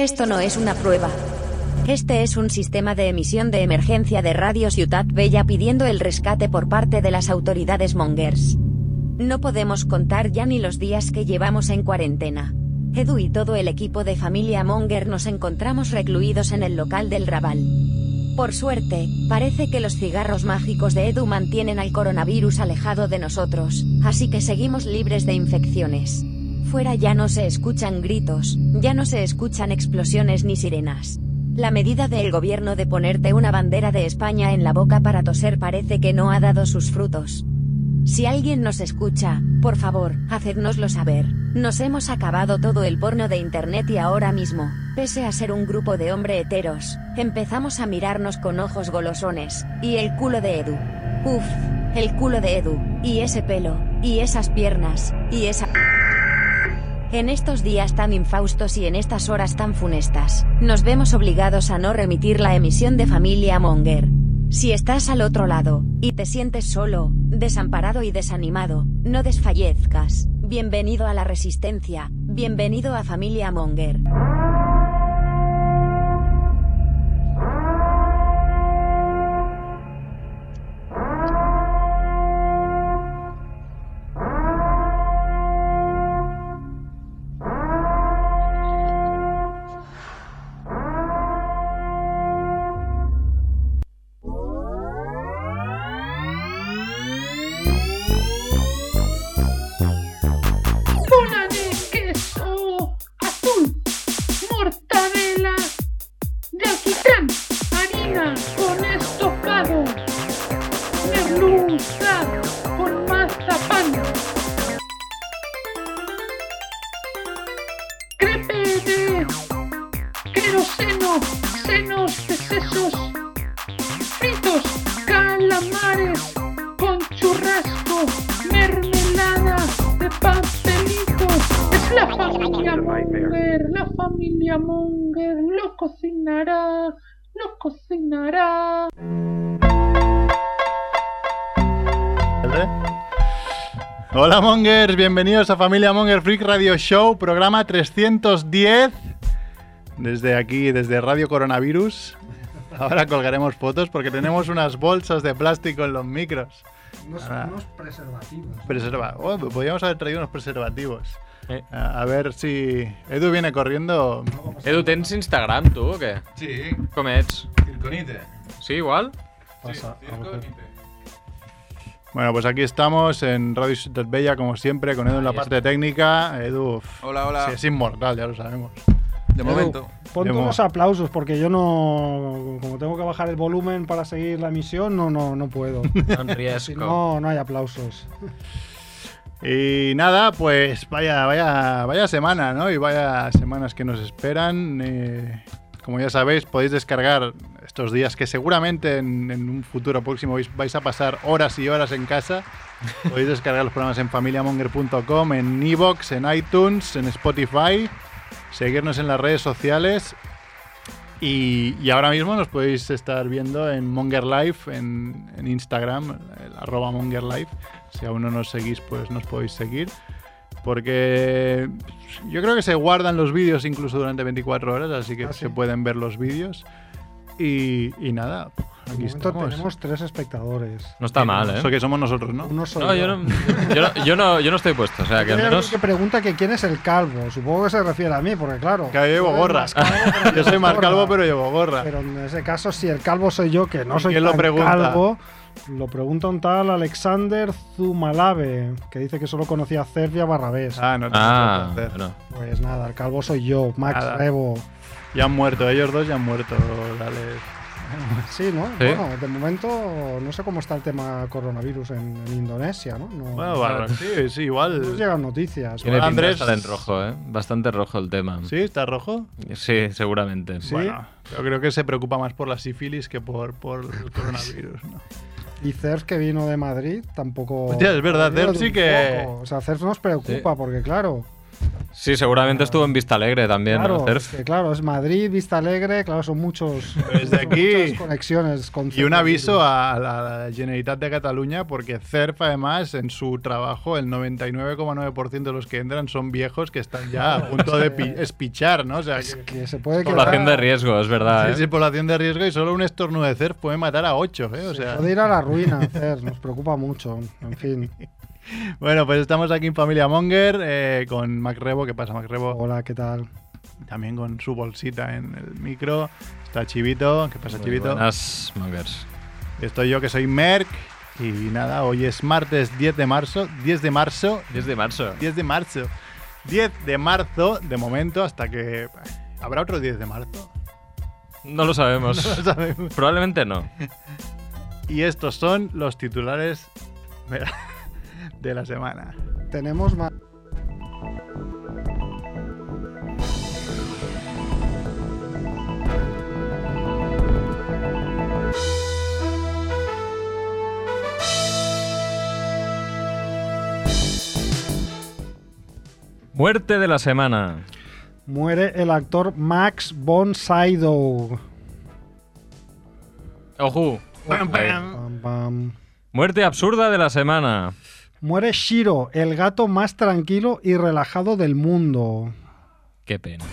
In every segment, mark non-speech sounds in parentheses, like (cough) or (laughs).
Esto no es una prueba. Este es un sistema de emisión de emergencia de Radio Ciudad Bella pidiendo el rescate por parte de las autoridades mongers. No podemos contar ya ni los días que llevamos en cuarentena. Edu y todo el equipo de familia Monger nos encontramos recluidos en el local del Raval. Por suerte, parece que los cigarros mágicos de Edu mantienen al coronavirus alejado de nosotros, así que seguimos libres de infecciones. Fuera ya no se escuchan gritos, ya no se escuchan explosiones ni sirenas. La medida del gobierno de ponerte una bandera de España en la boca para toser parece que no ha dado sus frutos. Si alguien nos escucha, por favor, hacednoslo saber. Nos hemos acabado todo el porno de internet y ahora mismo, pese a ser un grupo de hombre heteros, empezamos a mirarnos con ojos golosones, y el culo de Edu. Uf, el culo de Edu, y ese pelo, y esas piernas, y esa... En estos días tan infaustos y en estas horas tan funestas, nos vemos obligados a no remitir la emisión de Familia Monger. Si estás al otro lado, y te sientes solo, desamparado y desanimado, no desfallezcas. Bienvenido a la resistencia, bienvenido a Familia Monger. Munger, la familia Munger lo cocinará, lo cocinará. Hola Mongers, bienvenidos a Familia Monger Freak Radio Show, programa 310. Desde aquí, desde Radio Coronavirus. Ahora colgaremos fotos porque tenemos unas bolsas de plástico en los micros. Unos, unos preservativos. Preserva oh, podríamos haber traído unos preservativos. Eh. A, a ver si Edu viene corriendo. Edu, tens Instagram, tu, o què? Sí, Com ets? Circonite. Sí, igual? Pasa algo. Bueno, pues aquí estamos en Radio Ciutat Bella, como siempre, con Edu en la parte técnica. Edu Hola, hola. sí, es inmortal, ya lo sabemos. De momento. Ponte unos aplausos porque yo no. Como tengo que bajar el volumen para seguir la emisión, no, no, no puedo. (laughs) No, no hay aplausos. Y nada, pues vaya, vaya, vaya semana, ¿no? Y vaya semanas que nos esperan. Eh, como ya sabéis, podéis descargar estos días que seguramente en, en un futuro próximo vais, vais a pasar horas y horas en casa. (laughs) Podéis descargar los programas en familiamonger.com, en Evox, en iTunes, en Spotify. Seguirnos en las redes sociales. Y, y ahora mismo nos podéis estar viendo en Monger Life, en, en Instagram, el arroba Monger Life. Si aún no nos seguís, pues nos podéis seguir. Porque yo creo que se guardan los vídeos incluso durante 24 horas, así que Ah, sí. se pueden ver los vídeos. Y, y nada, aquí momento estamos. tenemos tres espectadores. No está mal, Eso ¿eh? que somos nosotros, ¿no? Uno soy No, yo no, yo, no, yo, no, yo no estoy puesto, o sea, que Hay al alguien menos... que pregunta que quién es el calvo. Supongo que se refiere a mí, porque claro. Que yo llevo gorra. calvo, (laughs) Yo soy más calvo, pero llevo gorra. Pero en ese caso, si el calvo soy yo, que no ¿Y soy quién lo tan pregunta? calvo, lo pregunta un tal Alexander Zumalave, que dice que solo conocía a Cerf y a Barrabés. Ah, no, no, Ah, no. Pues nada, el calvo soy yo, Max Nada. Rebo. Ya han muerto, ellos dos ya han muerto. Dale. Sí, ¿no? Sí. Bueno, de momento no sé cómo está el tema coronavirus en, en Indonesia, ¿no? No, Bueno, no bueno, sí, sí, nos igual. llegan noticias. Tiene Hola, pinta de Andrés. estar en rojo, ¿eh? Bastante rojo el tema. ¿Sí? ¿Está rojo? Sí, seguramente. Sí. Bueno, yo creo que se preocupa más por la sífilis que por, por el (laughs) coronavirus. ¿no? Y Cerf, que vino de Madrid, tampoco. Hostia, es verdad, Cerf sí que- poco. O sea, Cerf nos preocupa porque, claro, Sí, seguramente estuvo en Vista Alegre también, Claro, es que, claro, es Madrid, Vista Alegre, claro, son muchos. Desde son aquí- muchas conexiones con Y un aviso a la Generalitat de Cataluña, porque CERF, además, en su trabajo, el 99,9% de los que entran son viejos que están ya a punto de pi- (laughs) espichar, ¿no? O sea, que, Que se puede quedar. Población de riesgo, es verdad. sí, ¿eh? sí, población de riesgo y solo un estornudo de CERF puede matar a 8, ¿eh? O sea, Puede ir a la ruina, Cerf, nos preocupa mucho. En fin. (laughs) bueno, pues estamos aquí en Familia Monger eh, con Macrebo. ¿Qué pasa, Macrebo? Hola, ¿qué tal? También con su bolsita en el micro. Está Chivito. ¿Qué pasa, Muy Chivito? buenas, Mongers. Estoy yo que soy Merck. Y nada, hoy es martes 10 de marzo. 10 de marzo. 10 de marzo. 10 de marzo. 10 de marzo, de momento, hasta que. ¿Habrá otro 10 de marzo? No lo sabemos. (laughs) No lo sabemos. Probablemente no. Y estos son los titulares de la, semana. Tenemos más. Muerte de la semana. Muere el actor Max von Sydow. Ojo. Muerte absurda de la semana. Muere Shiro, el gato más tranquilo y relajado del mundo. Qué pena.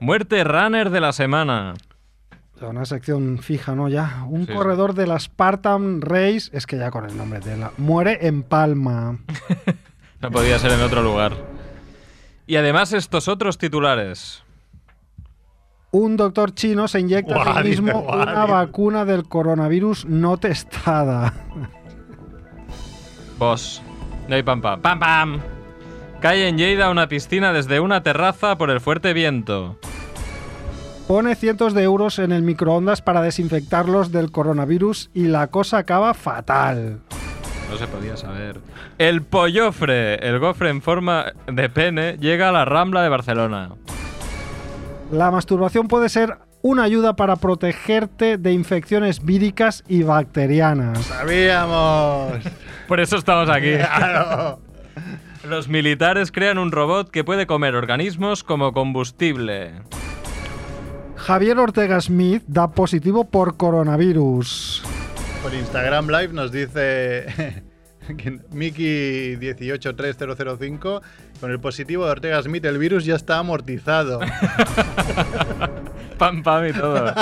Muerte runner de la semana. Una sección fija, ¿no? Ya. Un Sí, corredor de la Spartan Race, es que ya con el nombre de la. Muere en Palma. (laughs) No podía ser en otro lugar. Y además estos otros titulares. Un doctor chino se inyecta a sí mismo una vacuna del coronavirus no testada. Vos. No hay pam pam. ¡Pam pam! Cae en Lleida una piscina desde una terraza por el fuerte viento. Pone cientos de euros en el microondas para desinfectarlos del coronavirus y la cosa acaba fatal. No se podía saber. El pollofre, el gofre en forma de pene, llega a la Rambla de Barcelona. La masturbación puede ser una ayuda para protegerte de infecciones víricas y bacterianas. ¡Sabíamos! Por eso estamos aquí. (laughs) ¡Claro! Los militares crean un robot que puede comer organismos como combustible. Javier Ortega Smith da positivo por coronavirus. Por Instagram Live nos dice (laughs) que Miki183005 con el positivo de Ortega Smith el virus ya está amortizado. (laughs) Pam pam y todo.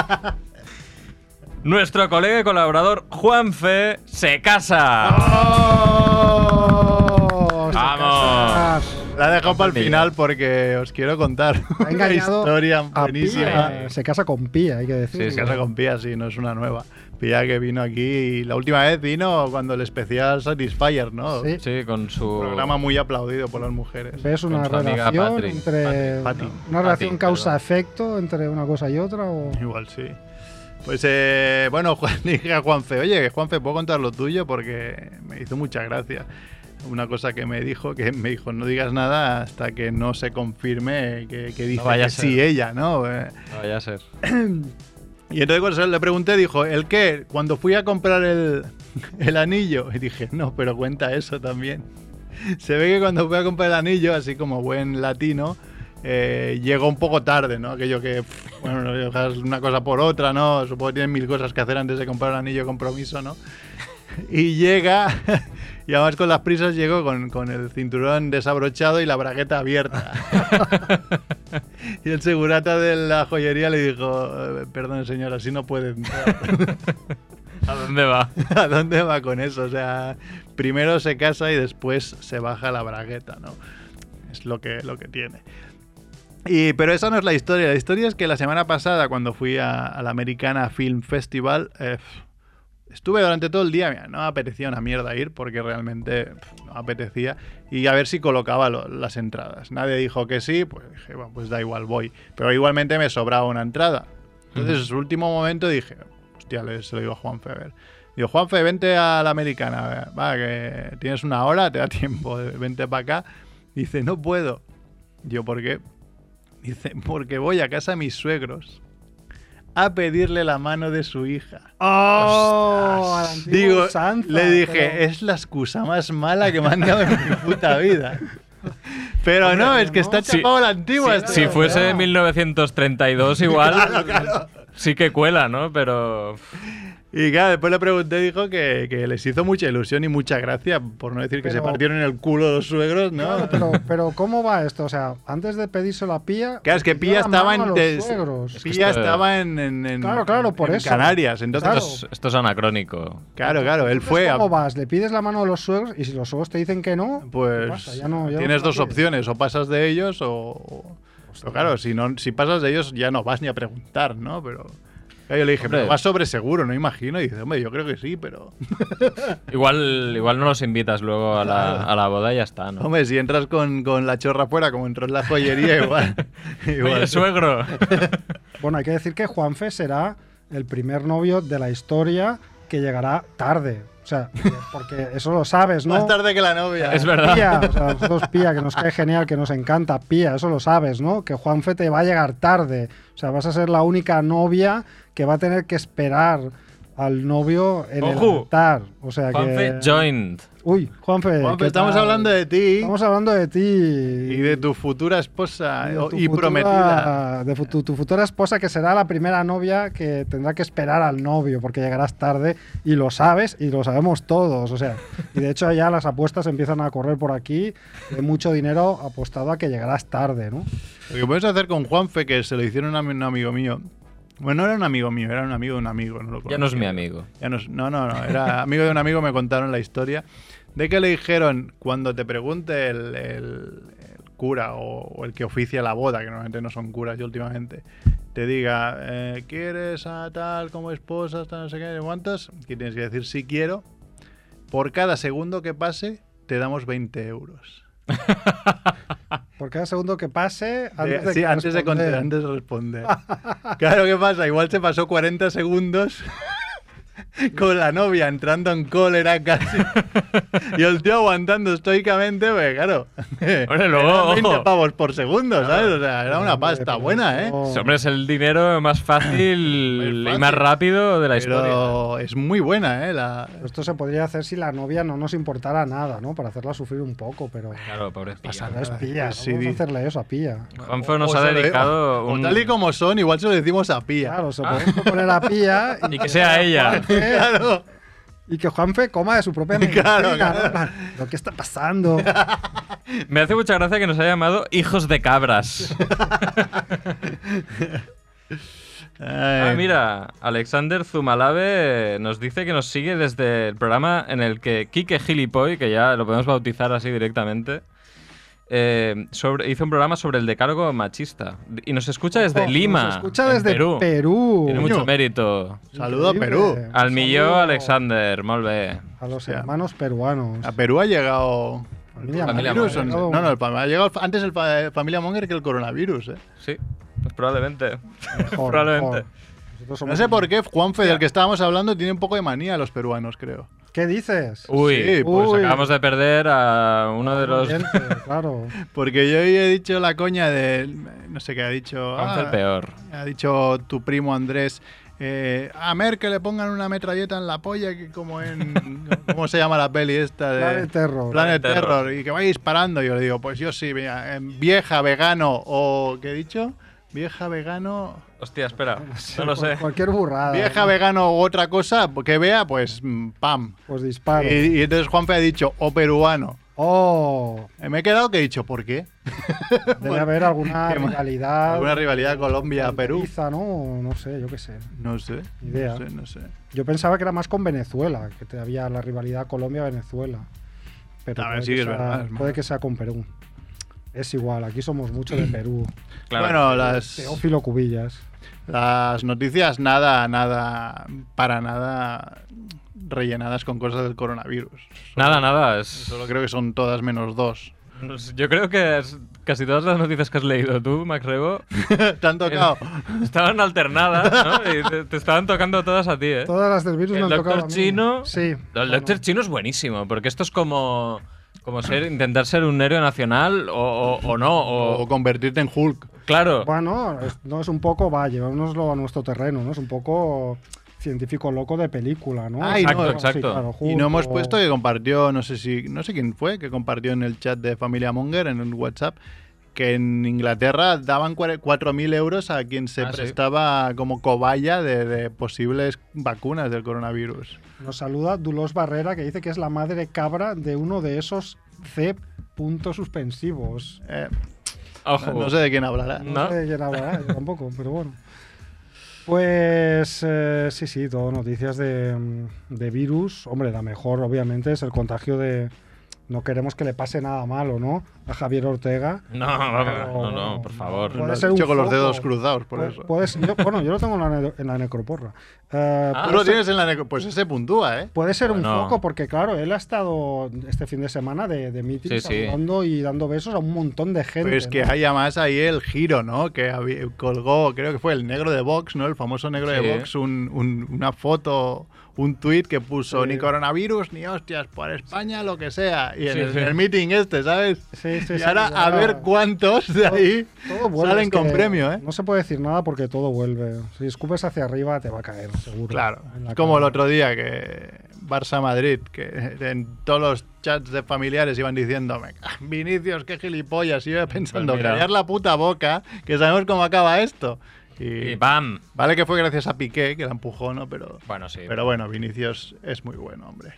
Nuestro colega y colaborador Juanfe se casa. ¡Oh! ¡Vamos! La he dejado para el final porque os quiero contar Ha una historia buenísima. Pía. Se casa con Pía, hay que decir. Sí, Se casa con Pía, sí, no es una nueva. Pía que vino aquí y la última vez vino cuando el especial Satisfyer, ¿no? Sí. Sí, con su. Programa muy aplaudido por las mujeres. ¿Ves una relación entre una relación causa-efecto entre una cosa y otra? O... Igual sí. Pues eh, bueno, (laughs) Juan, dije a Juanfe, oye, Juanfe, ¿puedo contar lo tuyo? Porque me hizo mucha gracia. Una cosa que me dijo, que me dijo, no digas nada hasta que no se confirme que, que dice vaya a que sí ella, ¿no? Eh, No vaya a ser. (clears throat) Y entonces cuando le pregunté, dijo, ¿el qué? Cuando fui a comprar el, (laughs) el anillo. Y dije, no, pero cuenta eso también. (laughs) Se ve que cuando fui a comprar el anillo, así como buen latino, eh, llegó un poco tarde, ¿no? Aquello que, bueno, una cosa por otra, ¿no? Supongo que tienen mil cosas que hacer antes de comprar el anillo de compromiso, ¿no? (laughs) Y llega, (laughs) y además con las prisas llegó con, con el cinturón desabrochado y la bragueta abierta. (laughs) y el segurata de la joyería le dijo, "Eh, perdón señor, así no puede entrar. ¿A dónde va? ¿A dónde va con eso? O sea, primero se casa y después se baja la bragueta, ¿no? Es lo que, lo que tiene. Y, pero esa no es la historia. La historia es que la semana pasada, cuando fui a, a la Americana Film Festival, eh, estuve durante todo el día. mira, no me apetecía una mierda ir porque realmente no me apetecía. Y a ver si colocaba lo- las entradas. Nadie dijo que sí, pues dije, bueno, pues da igual, voy. Pero igualmente me sobraba una entrada. Entonces, en su último momento dije, hostia, le, se lo digo a Juanfe, a ver. Digo, Juanfe, vente a la americana, va, que tienes una hora, te da (laughs) tiempo, vente para acá. Dice, no puedo. Yo, ¿por qué? (laughs) Dice, porque voy a casa de mis suegros a pedirle la mano de su hija. ¡Oh! Digo, Sanza, le dije, pero- es la excusa más mala que me han dado en mi puta vida. (laughs) Pero no, es que está Sí. chapado la antigua. este Si hombre. fuese 1932 (laughs) igual, sí que cuela, ¿no? Pero Y claro, después le pregunté y dijo que, que les hizo mucha ilusión y mucha gracia, por no decir que se partieron el culo los suegros, ¿no? Claro, pero, (laughs) pero ¿cómo va esto? O sea, antes de pedírselo a Pía. Claro, es que la estaba en, a los des- suegros. Pilla esto- estaba en, en- en- Claro, claro, por en eso. Canarias. Entonces, Claro. esto es, esto es anacrónico. claro, claro, él fue. a- ¿Cómo vas? ¿Le pides la mano a los suegros y si los suegros te dicen que no? ¿qué Pues pasa? Ya no- ya no tienes dos pides. opciones, o pasas de ellos o... o- Pero claro, si, no, si pasas de ellos ya no vas ni a preguntar, ¿no? Pero yo le dije, Hombre. pero vas sobre seguro, no imagino. Y dice, hombre, yo creo que sí, pero... (laughs) Igual, igual no los invitas luego a la, a la boda y ya está, ¿no? Hombre, si entras con, con la chorra fuera, como entró en la joyería, igual... (laughs) igual. Oye, suegro. (laughs) Bueno, hay que decir que Juanfe será el primer novio de la historia que llegará tarde. O sea, porque eso lo sabes, ¿no? Más tarde que la novia. Es verdad. Pía, o sea, nosotros Pía, que nos cae genial, que nos encanta, Pía, eso lo sabes, ¿no? Que Juanfe te va a llegar tarde. O sea, vas a ser la única novia que va a tener que esperar al novio en el Ojo. altar. O sea Juanfe que. joined. Uy, Juanfe. Juanfe, ¿qué estamos tal? hablando de ti Estamos hablando de ti. y de tu futura esposa o- tu y futura- prometida. De tu, tu futura esposa, que será la primera novia que tendrá que esperar al novio, porque llegarás tarde y lo sabes y lo sabemos todos. O sea, y de hecho ya las apuestas empiezan a correr por aquí, de mucho dinero apostado a que llegarás tarde, ¿no? Lo que puedes hacer con Juanfe, que se lo hicieron a un amigo mío. Bueno, no era un amigo mío, era un amigo de un amigo. No, lo Ya no es mi amigo. Ya no, es- no, no, no, era (laughs) amigo de un amigo, me contaron la historia. De que le dijeron, cuando te pregunte el, el- el cura o, o el que oficia la boda, que normalmente no son curas y últimamente, te diga, eh, ¿quieres a tal como esposa, hasta no sé qué, cuántas? Que tienes que decir, sí quiero. Por cada segundo que pase, te damos 20 euros. (laughs) Por cada segundo que pase, antes De- sí, antes de, antes de responder. claro, ¿qué pasa? Igual se pasó 40 segundos (laughs) (laughs) con la novia entrando en cólera casi. y el tío aguantando estoicamente, pues claro. (laughs) Hombre, luego, eran 20 ojo. pavos por segundo, ¿sabes? O sea, era una pasta buena, ¿eh? Hombre, es el dinero más fácil y más rápido de la historia. Pero es muy buena, ¿eh? La... Esto se podría hacer si la novia no nos importara nada, ¿no? Para hacerla sufrir un poco, pero... Claro, pobre Pasa pilla. No es Pues no sí, vamos a hacerle eso a pía. Juanfe nos o ha dedicado o un... tal y como son, igual se lo decimos a Pía. Claro, se podemos poner a pía (laughs) Y que sea ella. Claro. Y que Juanfe coma de su propia (laughs) medicina. Claro, ¿no? claro. En plan, ¿Lo que está pasando? (laughs) Me hace mucha gracia que nos haya llamado hijos de cabras. Ah, mira, Alexander Zumalave nos dice que nos sigue desde el programa en el que Kike Gilipoy, que ya lo podemos bautizar así directamente, eh, sobre- hizo un programa sobre el decálogo machista. Y nos escucha desde Ojo, Lima, Nos escucha en desde Perú. Perú. Tiene mucho mérito. Saludo a. Perú. Al millón, Alexander, molt bé. A los hermanos peruanos. A Perú ha llegado. Familia Familia ¿Virus? Monger. No, no, el ha llegado antes el fa- familia Monger que el coronavirus, ¿eh? Sí, pues probablemente. Mejor, (laughs) probablemente. No sé por qué Juanfe, del que estábamos hablando, tiene un poco de manía a los peruanos, creo. ¿Qué dices? Uy, Sí, pues uy. acabamos de perder a uno de los... (laughs) Claro. Porque yo hoy he dicho la coña de. No sé qué ha dicho. Juanfe el ah, peor. Ha dicho tu primo Andrés. eh, a Mer que le pongan una metralleta en la polla, que como en. (laughs) ¿Cómo se llama la peli esta? De, Planet Terror. Planet Planet Terror. Terror. Y que vaya disparando. Yo le digo, pues yo sí, mira, eh, vieja, vegano o. ¿Qué he dicho? Vieja, vegano. Hostia, espera, (laughs) no lo sé. Cualquier burrada. Vieja, ¿no? vegano u otra cosa que vea, pues mm, pam. Pues disparo. Y, y entonces Juanfe ha dicho, o peruano. Oh, Eh, Me he quedado que he dicho, ¿por qué? (laughs) debe haber alguna (laughs) rivalidad. Alguna rivalidad Colombia-Perú. fronteriza, ¿no? No sé, yo qué sé. No sé. Idea. No sé, no sé. Yo pensaba que era más con Venezuela, que te- había la rivalidad Colombia-Venezuela. Pero A ver, puede, sí, que es verdad, puede que sea con Perú. Es igual, aquí somos mucho de Perú. (clears throat) Claro. Bueno, las, Teófilo Cubillas. las noticias nada, nada, para nada rellenadas con cosas del coronavirus. Nada, nada. Es... Solo creo que son todas menos dos. Yo creo que es- casi todas las noticias que has leído tú, Max Rebo, (laughs) ¿Te han tocado? estaban alternadas, ¿no? (laughs) Y te, te estaban tocando todas a ti, ¿eh? Todas las del virus El me han doctor tocado a mí. chino- Sí. El bueno. Doctor Chino es buenísimo, porque esto es como, como ser, intentar ser un héroe nacional o, o- o no. O, O convertirte en Hulk. claro, Bueno, es- no es un poco, va, llevámonoslo a nuestro terreno, ¿no? Es un poco científico loco de película, ¿no? Ay, Exacto, no, exacto. claro, Y no hemos puesto que compartió, no sé si, no sé quién fue, que compartió en el chat de Familia Monger, en el WhatsApp, que en Inglaterra daban cuare- 4.000 euros a quien se Ah, sí. prestaba como cobaya de, de posibles vacunas del coronavirus. Nos saluda Dulos Barrera, que dice que es la madre cabra de uno de esos C puntos suspensivos. Eh, Ojo. no sé de quién hablará. No, ¿No? sé de quién hablará, yo tampoco, (laughs) pero bueno. Pues eh, sí, sí, todo noticias de, de virus. Hombre, la mejor obviamente es el contagio de... No queremos que le pase nada malo, ¿no? A Javier Ortega. No, Pero, no, no, por favor. Puede Lo has ser un dicho con los dedos cruzados, por eso. puede ser- yo- bueno, yo lo tengo en la, ne- en la necroporra. Ah, Tú puede lo ser- tienes en la... neco- Pues ese puntúa, ¿eh? Puede ser un foco, porque claro, él ha estado este fin de semana de, de Sí, sí. y dando besos a un montón de gente. Pero es que ¿no? hay además ahí el giro, ¿no? Que colgó, creo que fue el negro de Vox, ¿no? El famoso negro Sí. de Vox, un- un- una foto, un tuit que puso Sí. ni coronavirus, ni hostias, por España, lo que sea. Y en, Sí, el, sí. el meeting este, ¿sabes? Sí, sí, y ahora a ver cuántos de ahí Todo salen es con premio, ¿eh? No se puede decir nada porque todo vuelve. Si escupes hacia arriba te va a caer, seguro. Claro, es como el cara. otro día que Barça-Madrid, que en todos los chats de familiares iban diciéndome, "Ah, Vinicius, qué gilipollas, y yo pensando, Pues callar la puta boca, que sabemos cómo acaba esto. Y, ¡bam! vale que fue gracias a Piqué, que la empujó, ¿no? Pero, Bueno, sí. pero bueno, Vinicius es muy bueno, hombre.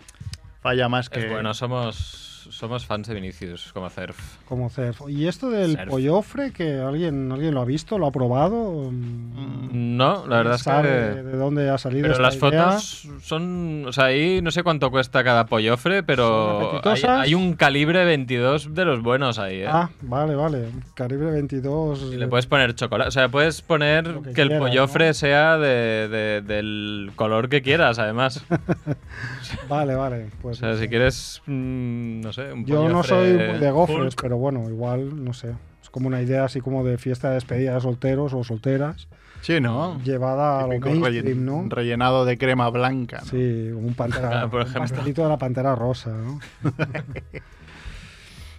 Falla más que... Es bueno, somos, somos fans de Vinicius, como Cerf. Como Cerf. Y esto del pollofre, que alguien, alguien lo ha visto, lo ha probado. Mm, No, la verdad es ¿Sabe que... de dónde ha salido Pero esta las idea? fotos son. O sea, ahí no sé cuánto cuesta cada pollofre, pero hay, hay un calibre 22 de los buenos ahí, ¿eh? Ah, vale, vale. Calibre 22. Y le puedes poner chocolate. O sea, puedes poner que, que el quieras, pollofre ¿no? sea de- de- del color que quieras, además. (laughs) Vale, vale. O Pues sea, si quieres. mm, no sé, un Yo no soy de gofres, Hulk. pero bueno, igual, no sé. Es como una idea así como de fiesta de despedida de solteros o solteras, Sí, ¿no? llevada a lo mainstream, ¿no? rellenado de crema blanca. ¿no? Sí, como un, pantera, (laughs) Ah, por un ejemplo. pastelito de la pantera rosa, ¿no? (laughs)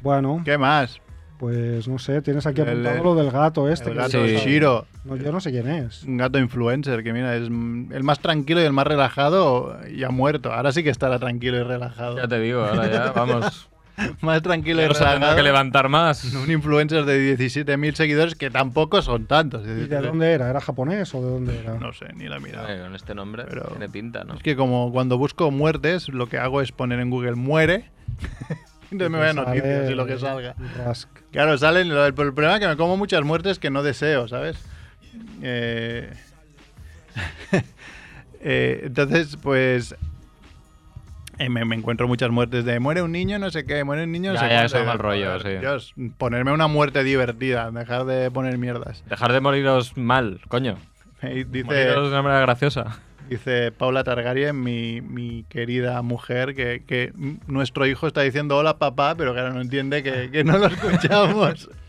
bueno, ¿Qué más? pues no sé, tienes aquí El- apuntado el- lo del gato este. El que gato Sí. Shiro. No, yo no sé quién es. Un gato influencer que mira, es el más tranquilo y el más relajado y ha muerto. Ahora sí que estará tranquilo y relajado. Ya te digo, ahora ya, vamos. (laughs) (laughs) Más tranquilo y no relajado. que levantar más. Un influencer de 17.000 seguidores que tampoco son tantos. ¿Y de dónde era? ¿Era japonés o de dónde era? No sé, ni la he mirado. Eh, con este nombre Pero- tiene pinta, ¿no? Es que como cuando busco muertes, lo que hago es poner en Google muere. (laughs) Entonces me voy a Sale noticias y lo que salga. Rask. Claro, salen. el problema es que me como muchas muertes que no deseo, ¿sabes? Eh, (laughs) eh, entonces, pues. Eh, me, me encuentro muchas muertes de muere un niño, no sé qué, muere un niño, no Ya, sé ya, eso es mal rollo, sí. Dios, ponerme una muerte divertida, dejar de poner mierdas. Dejar de moriros mal, coño. Dice, Moriros de una manera graciosa. dice Paula Targaryen, mi, mi querida mujer, que, que nuestro hijo está diciendo hola papá, pero claro, no entiende que, que no lo escuchamos. (laughs)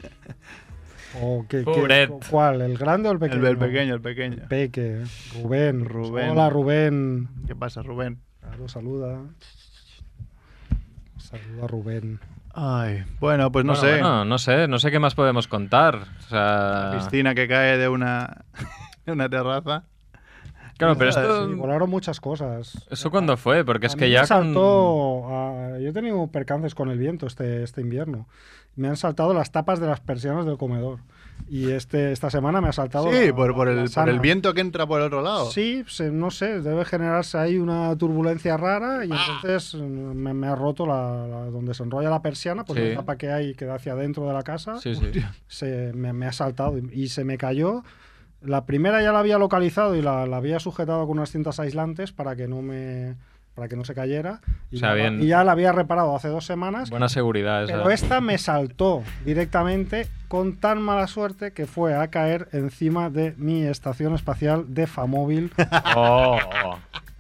¿O qué, qué-. ¿Cuál? ¿El grande o el el, pequeño? el pequeño, el pequeño. Peque. Rubén. Rubén. Hola, Rubén. ¿Qué pasa, Rubén? Claro, saluda. Saluda a Rubén. Ay, bueno, pues no Bueno, sé. bueno, no sé, no sé qué más podemos contar. O sea, Piscina que cae de una, (laughs) de una terraza. claro, pero esto, Sí, volaron muchas cosas. ¿eso cuándo fue? Porque es que mí ya me con- saltó. a- yo he tenido percances con el viento este, este invierno. Me han saltado las tapas de las persianas del comedor. Y este, esta semana me ha saltado. Sí, la- por, por la el, por el viento que entra por el otro lado. Sí, se- no sé, debe generarse ahí una turbulencia rara y entonces mm, me, me ha roto la, la- donde se enrolla la persiana, pues Sí. la tapa que hay que da hacia adentro de la casa, Sí, sí. se, me, me ha saltado y, y se me cayó. La primera ya la había localizado y la, la había sujetado con unas cintas aislantes para que no me para que no se cayera y, O sea, ya, bien. y ya la había reparado hace dos semanas Buena seguridad esa. pero esta me saltó directamente con tan mala suerte que fue a caer encima de mi estación espacial de Famóvil, (laughs) Oh,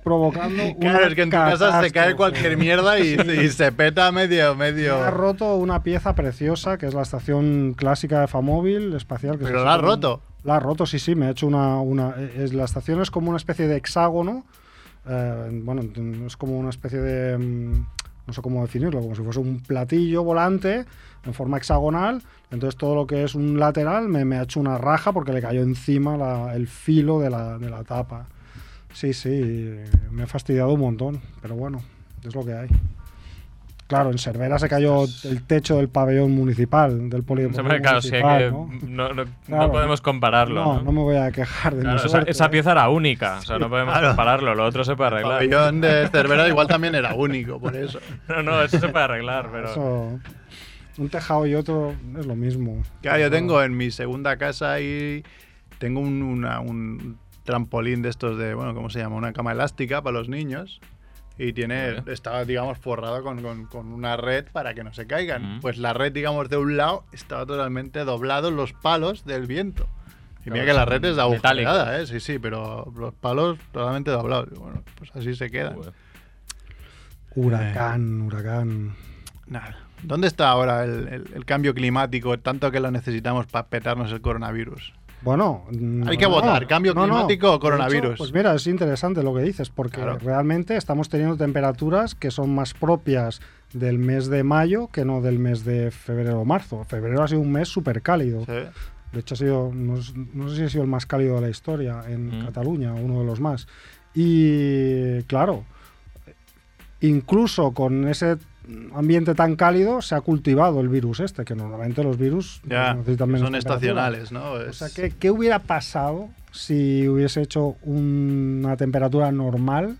provocando una Claro, es que en tu casa se cae cualquier mierda y, y se peta medio, Me ha medio. roto una pieza preciosa que es la estación clásica de Famóvil espacial. Que Pero la un- roto. La ha roto, sí, sí, me ha hecho una... una es, la estación es como una especie de hexágono. Eh, bueno, es como una especie de... mm, No sé cómo definirlo, como si fuese un platillo volante en forma hexagonal. Entonces todo lo que es un lateral me, me ha hecho una raja porque le cayó encima el filo de la, de la tapa. Sí, sí, me he fastidiado un montón, pero bueno, es lo que hay. Claro, en Cervera se cayó el techo del pabellón municipal, del polideportivo claro, sí, municipal, que ¿no? no, no- no Claro. podemos compararlo. No, ¿no? no me voy a quejar de Claro, mi esa, suerte, esa ¿eh? pieza era única, o sea, no podemos Claro. compararlo, lo otro se puede El arreglar. pabellón de Cervera igual también era único, por eso. (laughs) No, no, eso se puede arreglar, pero... Eso, un tejado y otro es lo mismo. Claro, yo tengo en mi segunda casa y tengo un, una- un trampolín de estos de, bueno, ¿cómo se llama? Una cama elástica para los niños. Y tiene, Vale. estaba, digamos, forrado con, con- con una red para que no se caigan. Mm. Pues la red, digamos, de un lado estaba totalmente doblado los palos del viento. Y mira que la red es agujereada, ¿eh? Sí, sí, pero los palos totalmente doblados. Y bueno, pues así se quedan. Joder. Huracán, huracán. Nada. ¿Dónde está ahora el, el- el cambio climático, tanto que lo necesitamos para petarnos el coronavirus? Bueno, Hay que votar, ¿cambio climático o hecho, coronavirus? pues mira, es interesante lo que dices, porque Claro. realmente estamos teniendo temperaturas que son más propias del mes de mayo que no del mes de febrero o marzo. Febrero ha sido un mes súper cálido. Sí. De hecho, ha sido, no sé si ha sido el más cálido de la historia en Mm. Cataluña, uno de los más. Y claro, incluso con ese ambiente tan cálido se ha cultivado el virus este, que normalmente los virus Ya, necesitan menos son estacionales, ¿no? O sea, ¿qué, qué hubiera pasado si hubiese hecho una temperatura normal?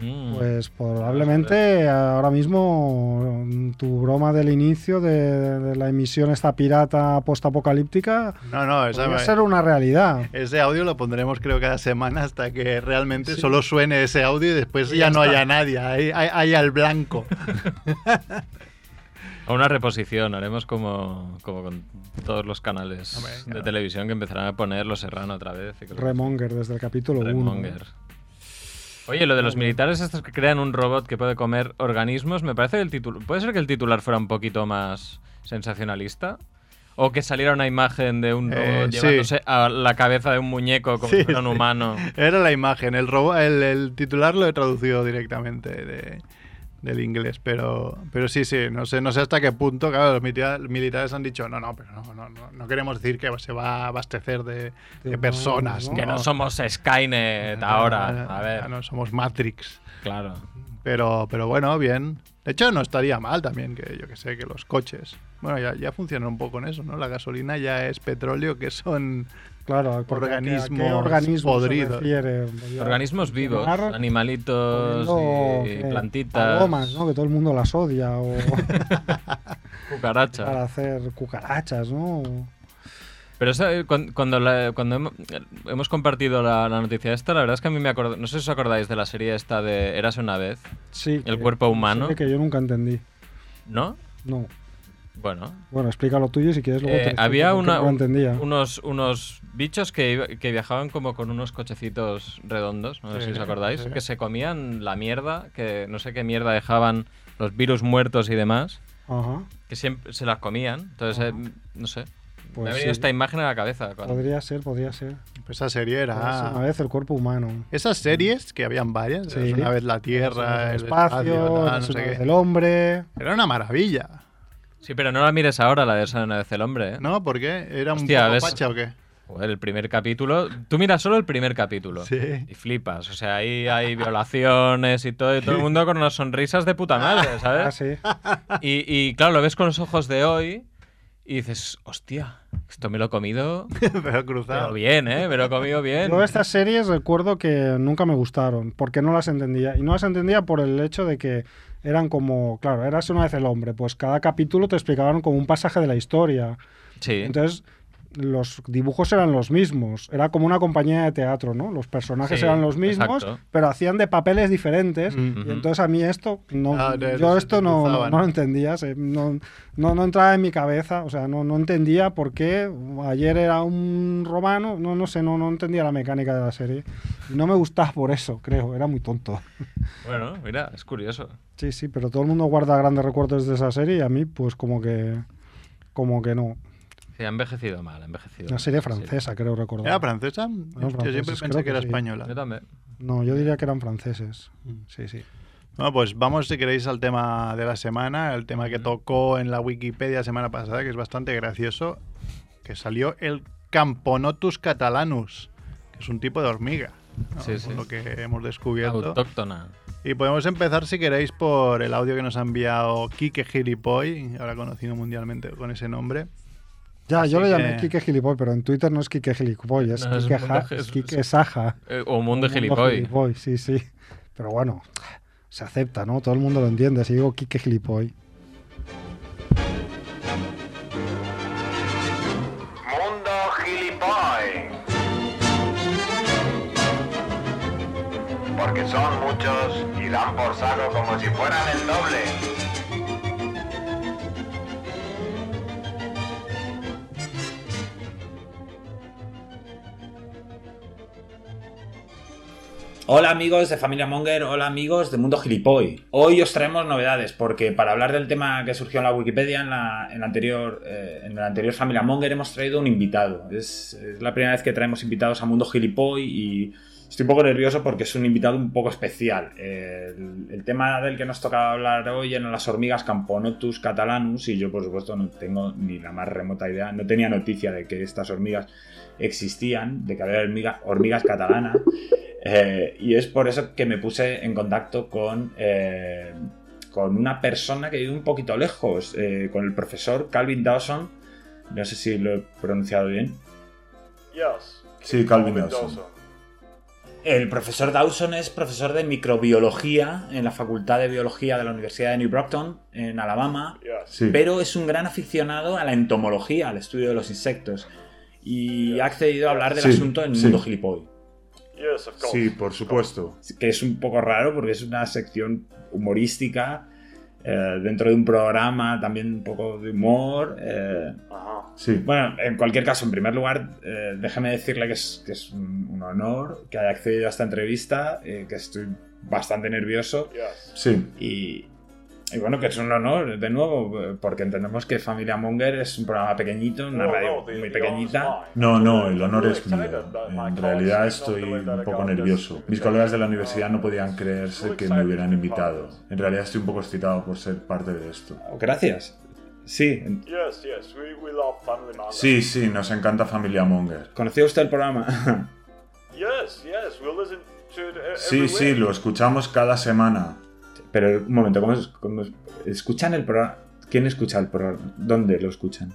Mm. Pues probablemente ahora mismo mm, tu broma del inicio de, de la emisión esta pirata postapocalíptica No, no, esa- podría ser una realidad. ese audio lo pondremos creo cada semana hasta que realmente Sí. solo suene ese audio y después Y ya, ya no haya nadie, ahí hay, hay al blanco. (laughs) A una reposición, haremos como, como con todos los canales Hombre, de claro. televisión que empezarán a poner Los Serrano otra vez. y. Remonger desde el capítulo 1. Remonger. Oye, lo de los militares estos que crean un robot que puede comer organismos, me parece que el titular... ¿Puede ser que el titular fuera un poquito más sensacionalista? ¿O que saliera una imagen de un Eh, robot sí. llevándose a la cabeza de un muñeco como Sí, si fuera un humano? Era la imagen, el, robo- el, el titular lo he traducido directamente de- del inglés, pero, pero sí, sí, no sé, no sé hasta qué punto, claro, los milita- militares han dicho, no, no, pero no, no, no, no queremos decir que se va a abastecer de, personas. Que no somos Skynet ahora. A Ya ver, no somos Matrix. claro. Pero, pero bueno, bien. De hecho, no estaría mal también que, yo que sé, que los coches. Bueno, ya, ya funcionan un poco en eso, ¿no? La gasolina ya es petróleo, que son. Claro, porque ¿a qué- a qué Organismos organismo podridos. Organismos vivos, animalitos y ¿qué? plantitas, Palomas, ¿no? Que todo el mundo las odia. O (laughs) (laughs) cucarachas. para hacer cucarachas, ¿no? Pero esa, eh, cuan- cuando, la- cuando hemo- hemos compartido la, la noticia esta, la verdad es que a mí me acuerdo, no sé si os acordáis de la serie esta de Érase una vez, Sí. El que- cuerpo humano. que yo nunca entendí. ¿no? No. Bueno, Bueno, explica lo tuyo y si quieres luego Eh, te había una- un- entendía. unos, unos bichos que, iba- que viajaban como con unos cochecitos redondos, no sé Sí, si os acordáis, sí. que se comían la mierda, que no sé qué mierda dejaban los virus muertos y demás, Ajá. que siempre se las comían. Entonces, eh, no sé. Pues me ha sí. venido esta imagen a la cabeza. cuando- Podría ser, podría ser. Pues esa serie Era. Una vez el cuerpo humano. Esas series, que habían varias, Sí. una vez la Tierra, el el espacio, espacio, tal, no sé una vez qué. el hombre. Era una maravilla, Sí, pero no la mires ahora, la de esa una vez el hombre. ¿eh? ¿no? ¿Por qué? ¿Era un poco ¿ves? pacha o qué? Joder, el primer capítulo. Tú miras solo el primer capítulo. Sí. Y flipas. O sea, ahí hay violaciones y todo, y todo el mundo con unas sonrisas de puta madre, (laughs) Ah, ¿sabes? sí. Y, y, claro, lo ves con los ojos de hoy y dices, hostia, esto me lo he comido. (laughs) Pero cruzado. Pero bien, ¿eh? Me lo he comido bien. Yo estas series recuerdo que nunca me gustaron, porque no las entendía. Y no las entendía por el hecho de que eran como, claro, eras una vez el hombre, pues cada capítulo te explicaban como un pasaje de la historia. Sí. Entonces, los dibujos eran los mismos. Era como una compañía de teatro, ¿no? Los personajes Sí, eran los mismos, exacto. pero hacían de papeles diferentes. Mm. Y entonces a mí esto, no, Ah, de- yo esto no, no, lo entendía, se- no, no, no entraba en mi cabeza, o sea, no, no entendía por qué ayer era un romano, no, no sé, no, no entendía la mecánica de la serie. No me gustaba por eso, creo, era muy tonto. Bueno, mira, es curioso. Sí, sí, pero todo el mundo guarda grandes recuerdos de esa serie y a mí, pues como que, como que no. Sí, ha envejecido mal, ha envejecido Una mal, serie sí. francesa, creo recordar. ¿Era francesa? Yo siempre pensé que, que era sí. española. Yo también. No, yo diría que eran franceses. Sí, sí. Bueno, pues vamos, si queréis, al tema de la semana, el tema que tocó en la Wikipedia semana pasada, que es bastante gracioso, que salió el Camponotus catalanus, que es un tipo de hormiga. ¿no? Sí, sí. lo que hemos descubierto. Autóctona. Y podemos empezar, si queréis, por el audio que nos ha enviado Kike Gilipoy, ahora conocido mundialmente con ese nombre. Ya, yo le llamé que- Kike Gilipoy, pero en Twitter no es Kike Gilipoy, es (laughs) No, es Ja- es Saja. Eh, o Mundo Mundo Gilipoy. Gilipoy, Sí, sí. Pero bueno, se acepta, ¿no? Todo el mundo lo entiende. Si digo Kike Gilipoy. Mundo Gilipoy. Porque son muchos y dan por saco como si fueran el doble. Hola amigos de Familia Monger, hola amigos de Mundo Gilipoy. Hoy os traemos novedades porque para hablar del tema que surgió en la Wikipedia en, la, en la anterior, eh, en la anterior Familia Monger hemos traído un invitado. Es, es la primera vez que traemos invitados a Mundo Gilipoy y estoy un poco nervioso porque es un invitado un poco especial. El, el tema del que nos toca hablar hoy eran las hormigas Camponotus catalanus y yo por supuesto no tengo ni la más remota idea, no tenía noticia de que estas hormigas existían, de que había hormiga- hormigas catalanas. Eh, y es por eso que me puse en contacto con, eh, con una persona que vive un poquito lejos, eh, con el profesor Calvin Dawson. No sé si lo he pronunciado bien. Sí, Calvin Dawson. El profesor Dawson es profesor de microbiología en la Facultad de Biología de la Universidad de New Brockton, en Alabama, Sí. pero es un gran aficionado a la entomología, al estudio de los insectos. Y ha accedido a hablar del Sí, asunto en sí. Mundo Gilipoy. Sí, por supuesto. que es un poco raro porque es una sección humorística eh, dentro de un programa también un poco de humor. eh. Sí. Bueno, en cualquier caso, en primer lugar, eh, déjame decirle que es, que es un, un honor que haya accedido a esta entrevista, eh, que estoy bastante nervioso Sí. y, y bueno, que es un honor, de nuevo, porque entendemos que Familia Monger es un programa pequeñito, una radio muy pequeñita. No, no, el honor es mío. En realidad estoy un poco nervioso. Mis colegas de la universidad no podían creerse que me hubieran invitado. En realidad estoy un poco excitado por ser parte de esto. Gracias. Sí, Sí, sí, nos encanta Familia Monger. ¿conocía usted el programa? Sí, sí, lo escuchamos cada semana. Pero un momento, ¿cómo, es- cómo es- escuchan el programa? ¿Quién escucha el programa? ¿Dónde lo escuchan?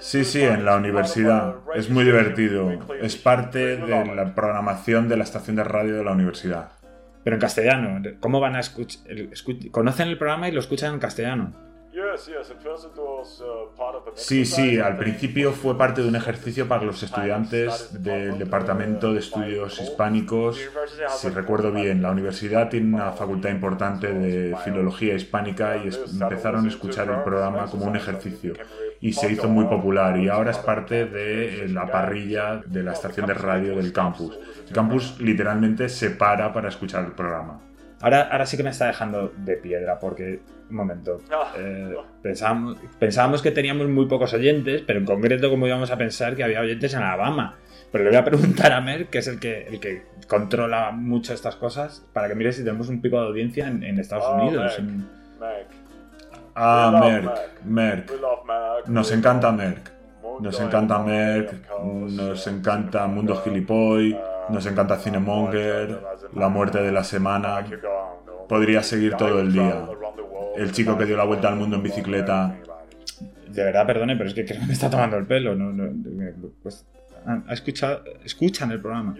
Sí, sí, en la universidad. Es muy divertido. Es parte de la programación de la estación de radio de la universidad. Pero en castellano. ¿Cómo van a escuchar? ¿Conocen el programa y lo escuchan en castellano? Sí, sí, al principio fue parte de un ejercicio para los estudiantes del Departamento de Estudios Hispánicos. Si recuerdo bien, la universidad tiene una facultad importante de filología hispánica y es- empezaron a escuchar el programa como un ejercicio. Y se hizo muy popular y ahora es parte de la parrilla de la estación de radio del campus. El campus literalmente se para para escuchar el programa. Ahora, ahora sí que me está dejando de piedra porque, un momento, eh, pensábamos, pensábamos que teníamos muy pocos oyentes, pero en concreto como íbamos a pensar que había oyentes en Alabama. Pero le voy a preguntar a Mer, que es el que, el que controla mucho estas cosas, para que mire si tenemos un pico de audiencia en, en Estados Unidos. en- Ah, Merck, Merck. Nos encanta Merck. Nos encanta Merck, nos encanta Mundo Gilipoy, nos encanta Cinemonger, La Muerte de la Semana. Podría seguir todo el día. El chico que dio la vuelta al mundo en bicicleta. De verdad, perdone, pero es que creo que me está tomando el pelo. No, no, pues, ah, ha escuchado, escuchan el programa.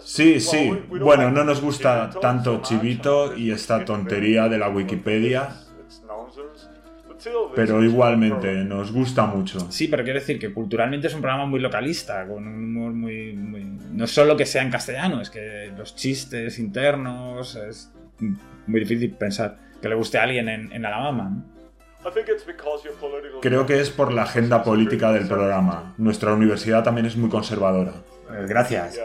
Sí, sí. Bueno, no nos gusta tanto Chivito y esta tontería de la Wikipedia, pero igualmente nos gusta mucho. Sí, pero quiero decir que culturalmente es un programa muy localista, con un humor muy, muy- No solo que sea en castellano, es que los chistes internos es muy difícil pensar que le guste a alguien en, en Alabama. ¿no? Creo que es por la agenda política del programa. Nuestra universidad también es muy conservadora. Eh, Gracias.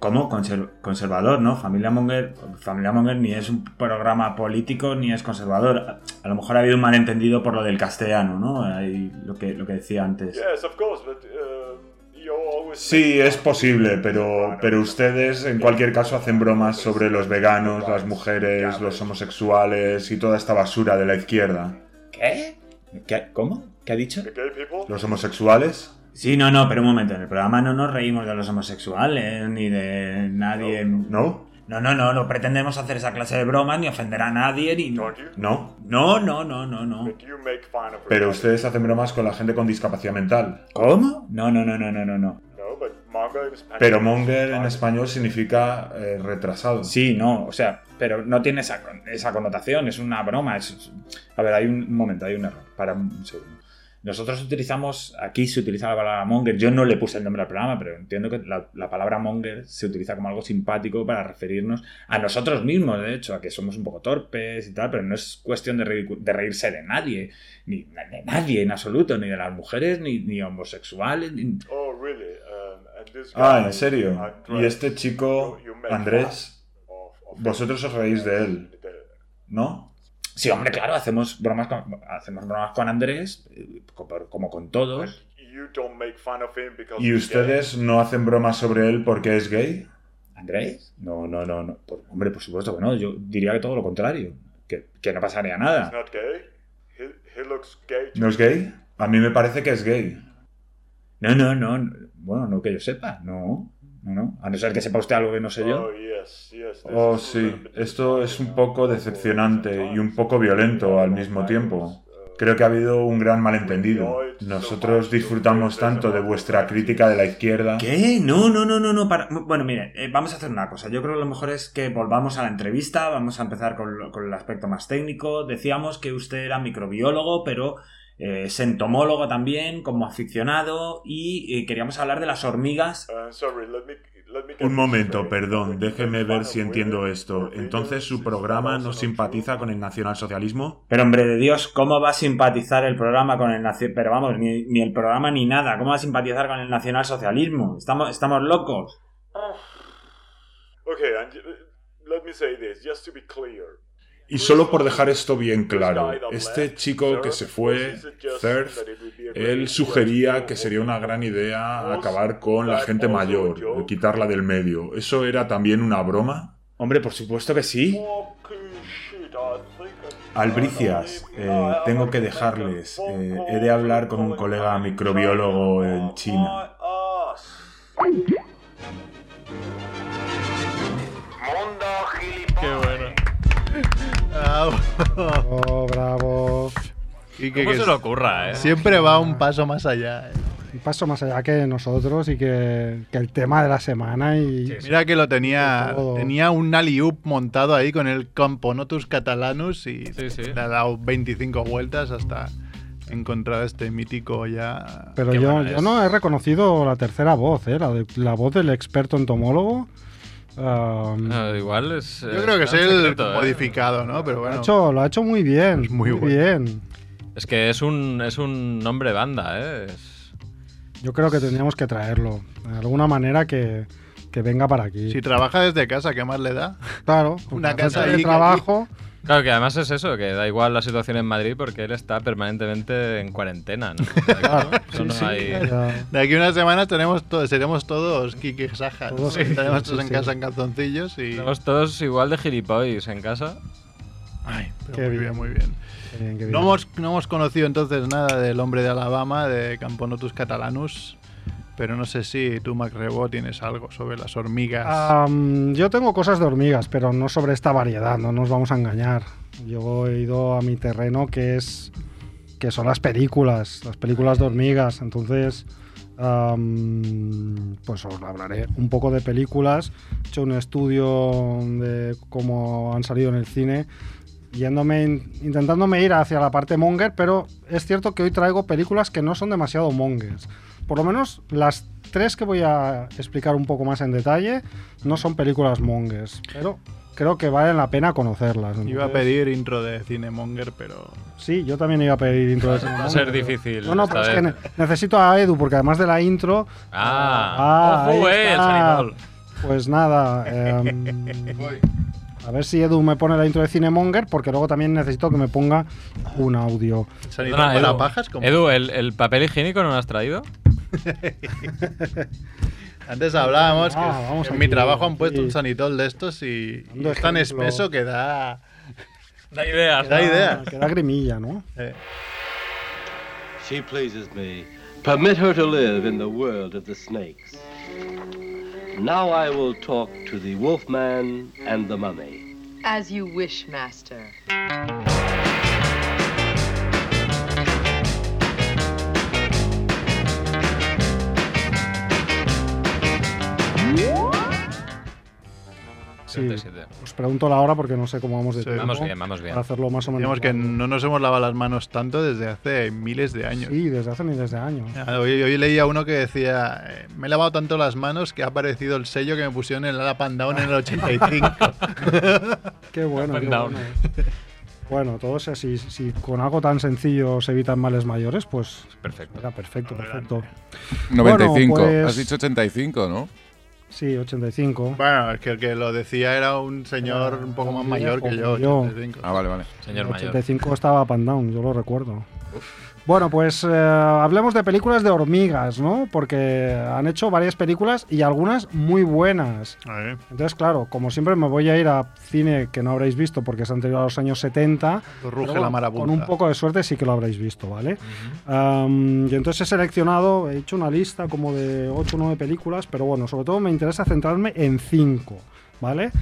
Co- ¿Cómo? Conser- conservador, ¿no? Familia Monger, Familia Monger ni es un programa político ni es conservador. A, a lo mejor ha habido un malentendido por lo del castellano, ¿no? Ahí lo que, lo que decía antes. Sí, es posible, pero, pero ustedes en cualquier caso hacen bromas sobre los veganos, las mujeres, los homosexuales y toda esta basura de la izquierda. ¿Qué? ¿Qué? ¿Cómo? ¿Qué ha dicho? ¿Los homosexuales? Sí, no, no, pero un momento. En el programa no nos reímos de los homosexuales ni de nadie. ¿No? No, no, no, no pretendemos hacer esa clase de bromas ni ofender a nadie ni. No, No. no, no, no, no. no. Pero ustedes hacen bromas con la gente con discapacidad mental. ¿Cómo? No, no, no, no, no, no, no. Pero monger en español significa eh, retrasado. Sí, no, o sea, pero no tiene esa, con- esa connotación, es una broma. Es, a ver, hay un, un momento, hay un error. Para un segundo. Nosotros utilizamos, aquí se utiliza la palabra monger, yo no le puse el nombre al programa, pero entiendo que la, la palabra monger se utiliza como algo simpático para referirnos a nosotros mismos, de hecho, a que somos un poco torpes y tal, pero no es cuestión de, reírse de nadie, ni de nadie en absoluto, ni de las mujeres, ni, ni homosexuales, ni- Ah, ¿en serio? Y este chico, Andrés, vosotros os reís de él, ¿no? Sí, hombre, claro, hacemos bromas con, hacemos bromas con Andrés, eh, co- como con todos. ¿Y ustedes no hacen bromas sobre él porque es gay? ¿Andrés? No, no, no, no. Por- hombre, por supuesto que no. Yo diría que todo lo contrario. Que, que no pasaría nada. ¿No es gay? A mí me parece que es gay. No, no. no. Bueno, no que yo sepa. No, no. A no ser que sepa usted algo que no sé yo. Oh, sí, esto es un poco decepcionante y un poco violento al mismo tiempo. Creo que ha habido un gran malentendido. Nosotros disfrutamos tanto de vuestra crítica de la izquierda. ¿Qué? No, no, no, no, no. Para... Bueno, mire, eh, vamos a hacer una cosa. Yo creo que lo mejor es que volvamos a la entrevista. Vamos a empezar con, lo- con el aspecto más técnico. Decíamos que usted era microbiólogo, pero eh, es entomólogo también, como aficionado. Y eh, queríamos hablar de las hormigas. Un momento, perdón, déjeme ver si entiendo esto. Entonces, ¿su programa no simpatiza con el nacionalsocialismo? Pero hombre de Dios, ¿cómo va a simpatizar el programa con el nacional? Pero vamos, ni, ni el programa ni nada. ¿Cómo va a simpatizar con el nacionalsocialismo? Estamos, estamos locos. Y solo por dejar esto bien claro, este chico que se fue, Cerf, él sugería que sería una gran idea acabar con la gente mayor, quitarla del medio. ¿Eso era también una broma? Hombre, por supuesto que sí. Albricias, eh, tengo que dejarles. Eh, he de hablar con un colega microbiólogo en China. Qué bueno. Ah, Oh, bravo. y que, ¿Cómo que se le ocurra, eh? siempre va un paso más allá. eh. Un paso más allá que nosotros y que, que el tema de la semana y Mira que lo tenía, tenía un alley-oop montado ahí con el Camponotus catalanus y Sí, sí. le ha dado 25 vueltas hasta encontrar este mítico ya. Pero yo, yo no he reconocido la tercera voz, ¿eh? la, de- la voz del experto entomólogo. Um, Ah, igual es. Yo creo que es el secreto, ¿eh? modificado, ¿no? Pero lo, bueno. ha hecho, lo ha hecho muy bien. Es muy muy bueno. bien. Es que es un, es un nombre banda, ¿eh? Es- Yo creo que tendríamos que traerlo. De alguna manera que, que venga para aquí. Si trabaja desde casa, ¿qué más le da? claro, Una casa de trabajo. Claro que además es eso, que da igual la situación en Madrid porque él está permanentemente en cuarentena, ¿no? (laughs) Claro, Eso sí, no sí, hay- ya. De aquí a unas semanas tenemos to- seremos todos Kiki Sajas. Todos- Estaremos todos sí, en sí. casa en calzoncillos y. Estamos todos igual de gilipollas en casa. Ay, pero Qué muy bien. bien, muy bien. Qué bien, qué bien. No hemos, no hemos conocido entonces nada del hombre de Alabama, de Camponotus catalanus, pero no sé si tú, Mac Rebo, tienes algo sobre las hormigas. Yo tengo cosas de hormigas, pero no sobre esta variedad, no nos vamos a engañar. Yo he ido a mi terreno que es que son las películas, las películas de hormigas. Entonces, pues os hablaré un poco de películas. He hecho un estudio de cómo han salido en el cine, yéndome, in- intentándome ir hacia la parte monger, pero es cierto que hoy traigo películas que no son demasiado mongers. Por lo menos las tres que voy a explicar un poco más en detalle no son películas mongers, pero creo que valen la pena conocerlas. Iba a pedir intro de Cinemonger, pero Sí, yo también iba a pedir intro de Va a ser difícil. No, no, pero es que necesito a Edu, porque además de la intro, Ah, Ah, ojo, ahí eh, el está. Pues nada. (laughs) em, a ver si Edu me pone la intro de Cinemonger, porque luego también necesito que me ponga un audio. Perdona, Edu, pajas. como- Edu, ¿el, el papel higiénico no lo has traído? (laughs) Antes hablábamos Ah, que vamos en aquí, mi trabajo han puesto un sanitol de estos y, y es tan espeso que da, Da ideas. que da idea. Que da grimilla, ¿no? Eh, She pleases me. Permit her to live in the world of the snakes. Now I will talk to the wolfman and the mummy. As you wish, Master. Sí, 37. os pregunto la hora porque no sé cómo vamos de Sí. tiempo. Vamos bien, vamos bien. Para hacerlo más o menos. Digamos que no nos hemos lavado las manos tanto desde hace miles de años. Sí, desde hace miles de años. Ah, Hoy, hoy leía uno que decía, eh, me he lavado tanto las manos que ha aparecido el sello que me pusieron en el Up and Down en el 85. (laughs) Qué bueno. qué bueno. Bueno, todo eso, si, si con algo tan sencillo se evitan males mayores, pues Perfecto. era perfecto, perfecto. 95. pues- Has dicho 85, ¿no? Sí, 85. bueno, es que el que lo decía era un señor Era un poco más mayor que yo, como yo. 85. Ah, vale, vale. Señor En mayor. 85 estaba Up and Down, yo lo recuerdo. Bueno, pues eh, hablemos de películas de hormigas, ¿no? Porque han hecho varias películas y algunas muy buenas. Entonces, claro, como siempre me voy a ir a cine que no habréis visto porque es anterior a los años 70. Ruge pero la marabunta. Con un poco de suerte sí que lo habréis visto, ¿vale? Y entonces he seleccionado, he hecho una lista como de 8 o 9 películas, pero bueno, sobre todo me interesa centrarme en 5, ¿vale?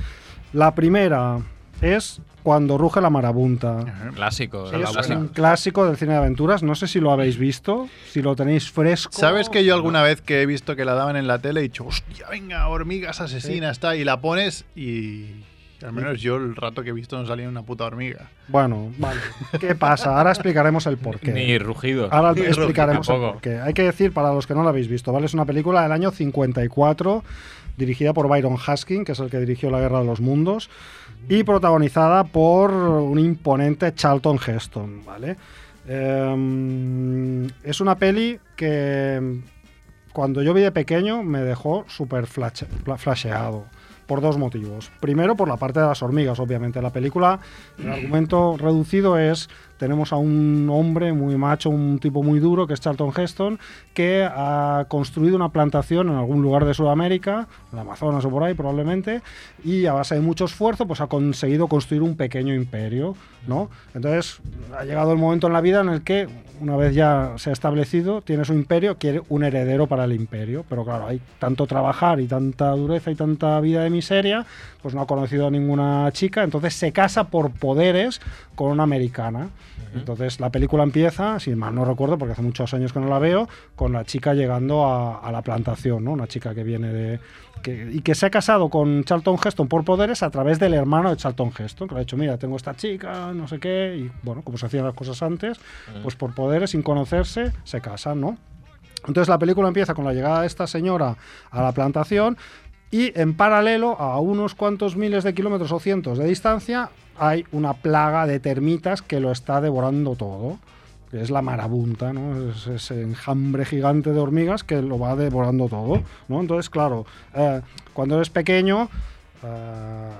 La primera es Cuando ruge la marabunta. Clásico, Es clásico. un clásico del cine de aventuras. No sé si lo habéis visto, si lo tenéis fresco. ¿Sabes que yo alguna vez que he visto que la daban en la tele he dicho, hostia, venga, hormigas asesinas, está, y la pones y al menos yo el rato que he visto no salía una puta hormiga. Bueno, vale. ¿Qué pasa? Ahora explicaremos el porqué. Ni rugido. Ahora Ni explicaremos el tampoco. porqué. Hay que decir, para los que no la habéis visto, ¿vale? Es una película del año 54, dirigida por Byron Haskin, que es el que dirigió La Guerra de los Mundos, y protagonizada por un imponente Charlton Heston, ¿vale? Eh, es una peli que cuando yo vi de pequeño me dejó súper flashe- fla- flasheado. Por dos motivos. Primero, por la parte de las hormigas, obviamente. La película, el argumento reducido es, tenemos a un hombre muy macho, un tipo muy duro, que es Charlton Heston, que ha construido una plantación en algún lugar de Sudamérica, en Amazonas o por ahí probablemente, y a base de mucho esfuerzo, pues ha conseguido construir un pequeño imperio, ¿no? Entonces, ha llegado el momento en la vida en el que, una vez ya se ha establecido, tiene su imperio, quiere un heredero para el imperio. Pero claro, hay tanto trabajar y tanta dureza y tanta vida de miseria, pues no ha conocido a ninguna chica, entonces se casa por poderes con una americana. Entonces la película empieza, si mal no recuerdo, porque hace muchos años que no la veo, con la chica llegando a, a la plantación, ¿no? Una chica que viene de... que- y que se ha casado con Charlton Heston por poderes a través del hermano de Charlton Heston, que le ha dicho, mira, tengo esta chica, no sé qué, y bueno, como se hacían las cosas antes, pues por poderes, sin conocerse, se casan, ¿no? Entonces la película empieza con la llegada de esta señora a la plantación y en paralelo a unos cuantos miles de kilómetros o cientos de distancia hay una plaga de termitas que lo está devorando todo. Es la marabunta, ¿no? Es ese enjambre gigante de hormigas que lo va devorando todo, ¿no? Entonces, claro, eh, cuando eres pequeño, eh,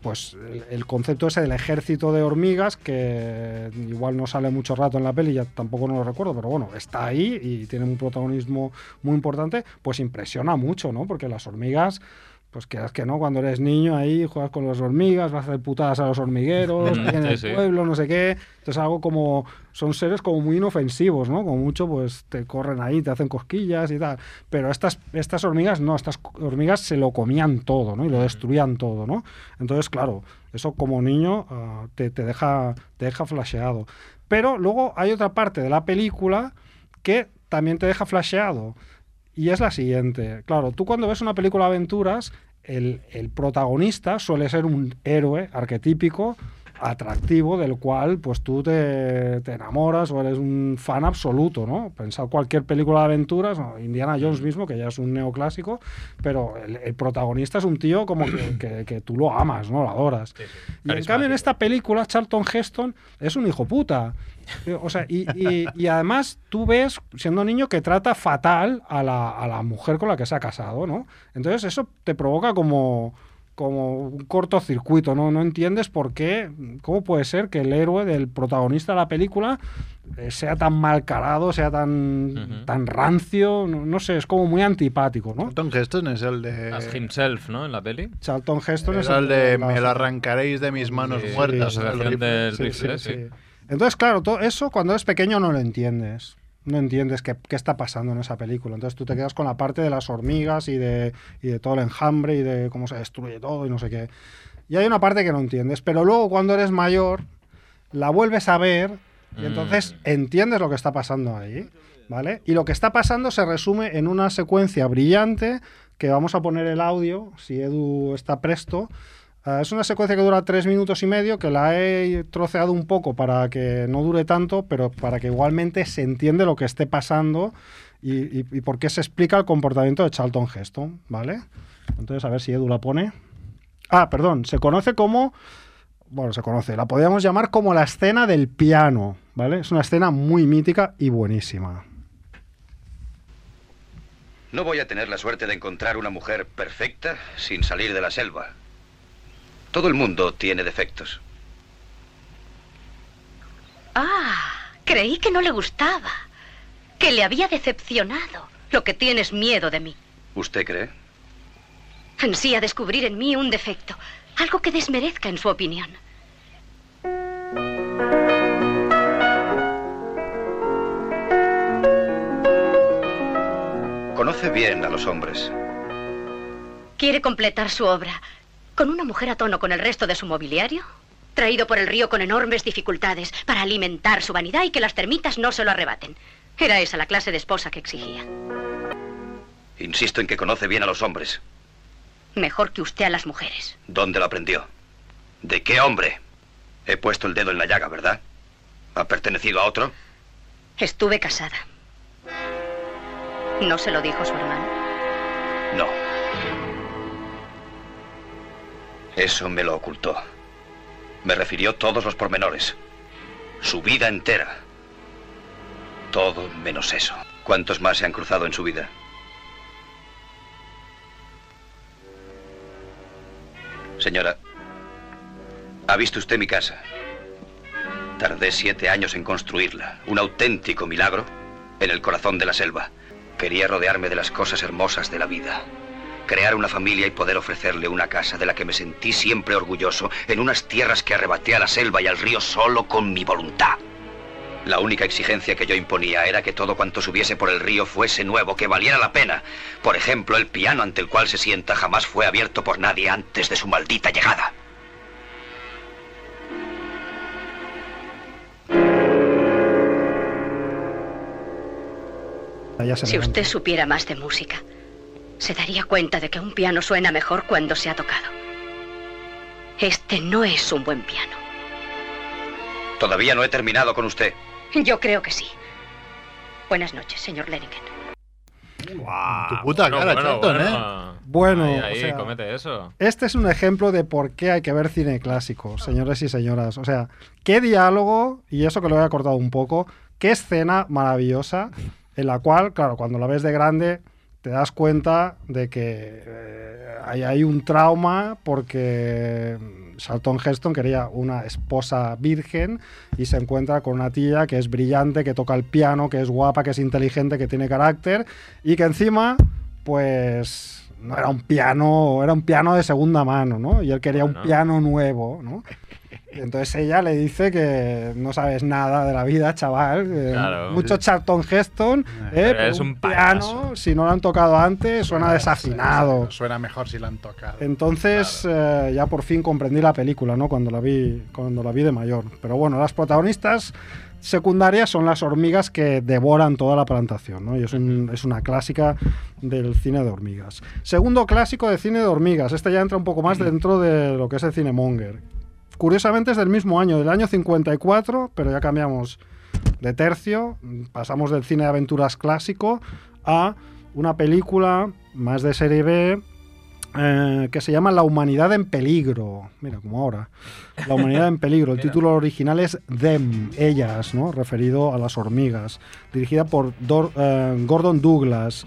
pues el, concepto ese del ejército de hormigas, que igual no sale mucho rato en la peli, ya tampoco no lo recuerdo, pero bueno, está ahí y tiene un protagonismo muy importante, pues impresiona mucho, ¿no? Porque las hormigas, pues quieras que no, cuando eres niño ahí juegas con las hormigas, vas a hacer putadas a los hormigueros, Mm, en el sí. pueblo, no sé qué. Entonces algo como, son seres como muy inofensivos, ¿no? Como mucho pues te corren ahí, te hacen cosquillas y tal. Pero estas, estas hormigas no, estas hormigas se lo comían todo, ¿no? Y lo destruían todo, ¿no? Entonces, claro, eso como niño ah, te, te deja, te deja flasheado. Pero luego hay otra parte de la película que también te deja flasheado. Y es la siguiente. Claro, tú cuando ves una película de aventuras, el, el protagonista suele ser un héroe arquetípico, atractivo, del cual pues tú te, te enamoras o eres un fan absoluto, ¿no? Pensad cualquier película de aventuras, ¿no? Indiana Jones mismo, que ya es un neoclásico, pero el, el protagonista es un tío como que, (clears throat) que- que tú lo amas, ¿no? Lo adoras. Y en cambio en esta película Charlton Heston es un hijo puta. O sea, y, y- y además tú ves, siendo niño, que trata fatal a la, a la mujer con la que se ha casado, ¿no? Entonces eso te provoca como, como un cortocircuito, ¿no? No entiendes por qué, cómo puede ser que el héroe del protagonista de la película eh, sea tan mal carado, sea tan, tan rancio, no, no sé, es como muy antipático, ¿no? Charlton Heston es el de... As himself, ¿no? En la peli. Charlton Heston es el de me lo arrancaréis de mis manos Sí, muertas. el rifle. Sí, rifle, sí, sí. sí. Entonces, claro, todo eso cuando eres pequeño no lo entiendes. No entiendes qué, qué está pasando en esa película. Entonces tú te quedas con la parte de las hormigas y de, y de todo el enjambre y de cómo se destruye todo y no sé qué. Y hay una parte que no entiendes, pero luego cuando eres mayor, la vuelves a ver y entonces entiendes lo que está pasando ahí, ¿vale? Y lo que está pasando se resume en una secuencia brillante que vamos a poner el audio, si Edu está presto. Ah, es una secuencia que dura tres minutos y medio, que la he troceado un poco para que no dure tanto, pero para que igualmente se entiende lo que esté pasando y, y- y por qué se explica el comportamiento de Charlton Heston, ¿vale? Entonces, a ver si Edu la pone. Ah, perdón, se conoce como... Bueno, se conoce, la podríamos llamar como la escena del piano, ¿vale? Es una escena muy mítica y buenísima. No voy a tener la suerte de encontrar una mujer perfecta sin salir de la selva. Todo el mundo tiene defectos. Ah, creí que no le gustaba. Que le había decepcionado. Lo que tienes miedo de mí. ¿Usted cree? Ansía descubrir en mí un defecto. Algo que desmerezca en su opinión. Conoce bien a los hombres. ¿Quiere completar su obra con una mujer a tono con el resto de su mobiliario? Traído por el río con enormes dificultades para alimentar su vanidad y que las termitas no se lo arrebaten. Era esa la clase de esposa que exigía. Insisto en que conoce bien a los hombres. Mejor que usted a las mujeres. ¿Dónde lo aprendió? ¿De qué hombre? He puesto el dedo en la llaga, ¿verdad? ¿Ha pertenecido a otro? Estuve casada. ¿No se lo dijo su hermano? No. Eso me lo ocultó. Me refirió todos los pormenores. Su vida entera. Todo menos eso. ¿Cuántos más se han cruzado en su vida? Señora, ¿ha visto usted mi casa? Tardé siete años en construirla. Un auténtico milagro en el corazón de la selva. Quería rodearme de las cosas hermosas de la vida. Crear una familia y poder ofrecerle una casa de la que me sentí siempre orgulloso en unas tierras que arrebaté a la selva y al río solo con mi voluntad. La única exigencia que yo imponía era que todo cuanto subiese por el río fuese nuevo, que valiera la pena. Por ejemplo, el piano ante el cual se sienta jamás fue abierto por nadie antes de su maldita llegada. Ya se Si usted supiera más de música, se daría cuenta de que un piano suena mejor cuando se ha tocado. Este no es un buen piano. Todavía no he terminado con usted. Yo creo que sí. Buenas noches, señor Lennigan. Tu puta cara, Charlton, ¿eh? Bueno, Ahí, o ahí, sea, comete eso. Este es un ejemplo de por qué hay que ver cine clásico, señores y señoras. O sea, qué diálogo, y eso que lo he cortado un poco, qué escena maravillosa, en la cual, claro, cuando la ves de grande, te das cuenta de que eh, hay, hay un trauma porque Charlton Heston quería una esposa virgen y se encuentra con una tía que es brillante, que toca el piano, que es guapa, que es inteligente, que tiene carácter y que encima, pues no era un piano, era un piano de segunda mano, ¿no? Y él quería un piano nuevo, ¿no? Entonces ella le dice que no sabes nada de la vida, chaval. Claro. Mucho Charlton Heston, ¿eh? Pero pero es un, un piano, si no lo han tocado antes, suena desafinado. Suena mejor si la han tocado. Entonces eh, ya por fin comprendí la película, ¿no? Cuando la vi, cuando la vi de mayor. Pero bueno, las protagonistas secundarias son las hormigas que devoran toda la plantación, ¿no? Y es, un- es una clásica del cine de hormigas. Segundo clásico de cine de hormigas. Este ya entra un poco más dentro de lo que es el cine monger. Curiosamente es del mismo año, del año 54, pero ya cambiamos de tercio. Pasamos del cine de aventuras clásico a una película más de serie B eh, que se llama La humanidad en peligro. Mira, como ahora. La humanidad en peligro. El (laughs) título original es Them, ellas, ¿no? Referido a las hormigas. Dirigida por Dor- eh, Gordon Douglas.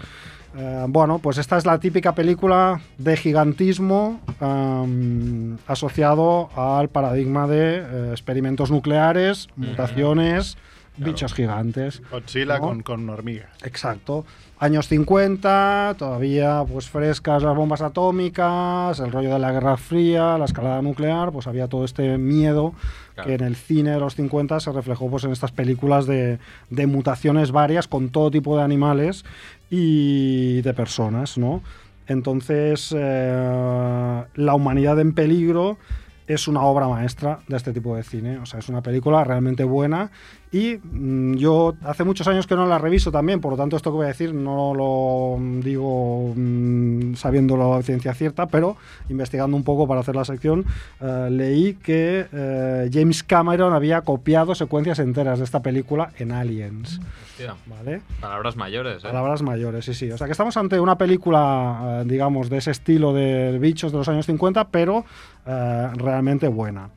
Eh, bueno, pues esta es la típica película de gigantismo am, asociado al paradigma de eh, experimentos nucleares, mutaciones bichos gigantes. Godzilla ¿no? con, con hormigas. Exacto. Años 50, todavía pues frescas las bombas atómicas, el rollo de la Guerra Fría, la escalada nuclear, pues había todo este miedo Claro. que en el cine de los 50 se reflejó pues en estas películas de, de mutaciones varias con todo tipo de animales y de personas, ¿no? Entonces, eh, La humanidad en peligro es una obra maestra de este tipo de cine. O sea, es una película realmente buena. Y mm, yo hace muchos años que no la reviso también, por lo tanto, esto que voy a decir no lo mm, digo mm, sabiéndolo a ciencia cierta, pero investigando un poco para hacer la sección, eh, leí que eh, James Cameron había copiado secuencias enteras de esta película en Aliens. Hostia. ¿Vale? Palabras mayores, ¿eh? Palabras mayores, sí, sí. O sea que estamos ante una película, eh, digamos, de ese estilo de bichos de los años 50, pero realmente buena.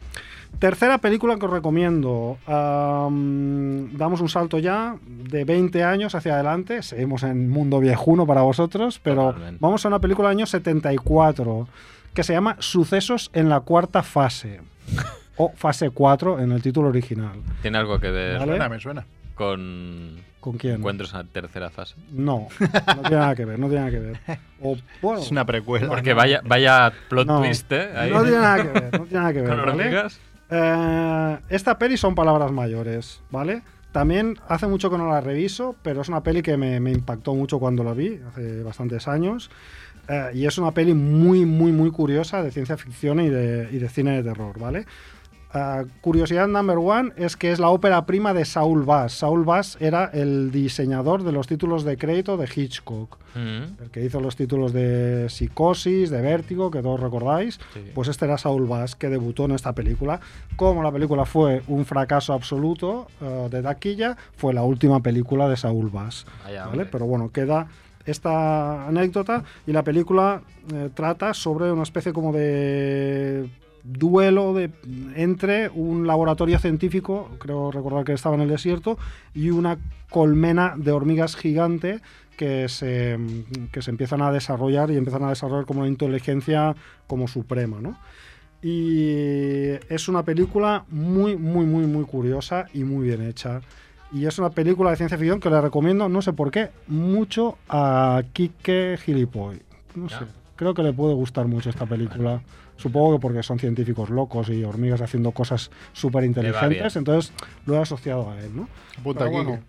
Tercera película que os recomiendo. am, damos un salto ya de 20 años hacia adelante. Seguimos en mundo viejuno para vosotros, pero Totalmente. vamos a una película del año 74 que se llama Sucesos en la cuarta fase. (laughs) o fase 4 en el título original. ¿Tiene algo que ver ¿Vale? Suena, me suena. con ¿Con quién? encuentros en la tercera fase? No, no tiene nada que ver, no tiene nada que ver. O, bueno, Es una precuela. Porque vaya, vaya plot No, twist, ¿eh? Ahí. No tiene nada que ver, no tiene nada que (laughs) ver. ¿Con ¿vale? Eh, esta peli son palabras mayores, ¿vale? También hace mucho que no la reviso, pero es una peli que me, impactó mucho cuando la vi, hace bastantes años. Eh, y es una peli muy, muy, muy curiosa de ciencia ficción y de cine de terror, ¿vale? Eh, curiosidad number one es que es la ópera prima de Saul Bass. Saul Bass era el diseñador de los títulos de crédito de Hitchcock. Mm. El que hizo los títulos de Psicosis, de Vértigo, que todos recordáis, Sí. pues este era Saul Bass, que debutó en esta película. Como la película fue un fracaso absoluto eh, de taquilla, fue la última película de Saul Bass. Hombre. Pero bueno, queda esta anécdota y la película eh, trata sobre una especie como de duelo de, entre un laboratorio científico, creo recordar que estaba en el desierto, y una colmena de hormigas gigante que se, que se empiezan a desarrollar y empiezan a desarrollar como una inteligencia como suprema, ¿no? Y es una película muy, muy, muy, muy curiosa y muy bien hecha. Y es una película de ciencia ficción que le recomiendo, no sé por qué, mucho a Kike Gilipoy. No sé, creo que le puede gustar mucho esta película. Supongo que porque son científicos locos y hormigas haciendo cosas súper inteligentes, entonces lo he asociado a él, ¿no? Apunta Pero aquí. bueno,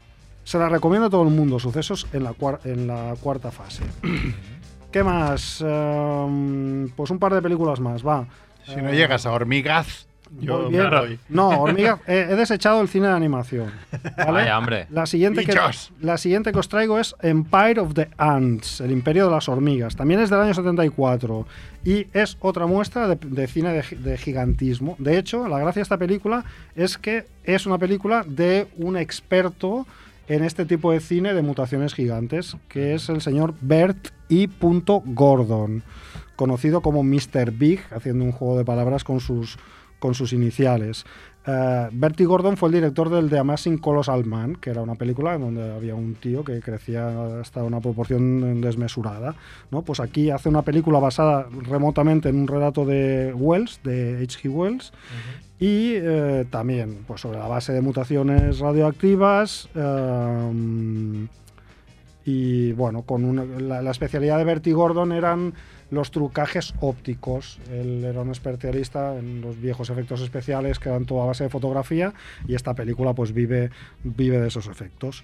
se la recomiendo a todo el mundo, sucesos en la, cuar- en la cuarta fase. (clears throat) ¿Qué más? Ehm, pues un par de películas más, va. Si no llegas a hormigas, yo me bien. No, hormigas. he, he desechado el cine de animación. ¿vale? Vaya, hombre. La siguiente, que, la siguiente que os traigo es Empire of the Ants, el imperio de las hormigas. También es del año 74 y es otra muestra de, de cine de gigantismo. De hecho, la gracia de esta película es que es una película de un experto en este tipo de cine de mutaciones gigantes, que es el señor Bert E. Gordon, conocido como Mr. Big, haciendo un juego de palabras con sus, con sus iniciales. Eh, Bertie Gordon fue el director del The Amazing Colossal Man, que era una película donde había un tío que crecía hasta una proporción desmesurada. ¿no? Pues aquí hace una película basada remotamente en un relato de Wells, de H.G. Wells, y eh, también pues, sobre la base de mutaciones radioactivas. eh, y bueno, con una- la, la especialidad de Bertie Gordon eran los trucajes ópticos. Él era un especialista en los viejos efectos especiales que eran toda base de fotografía y esta película pues vive, vive de esos efectos.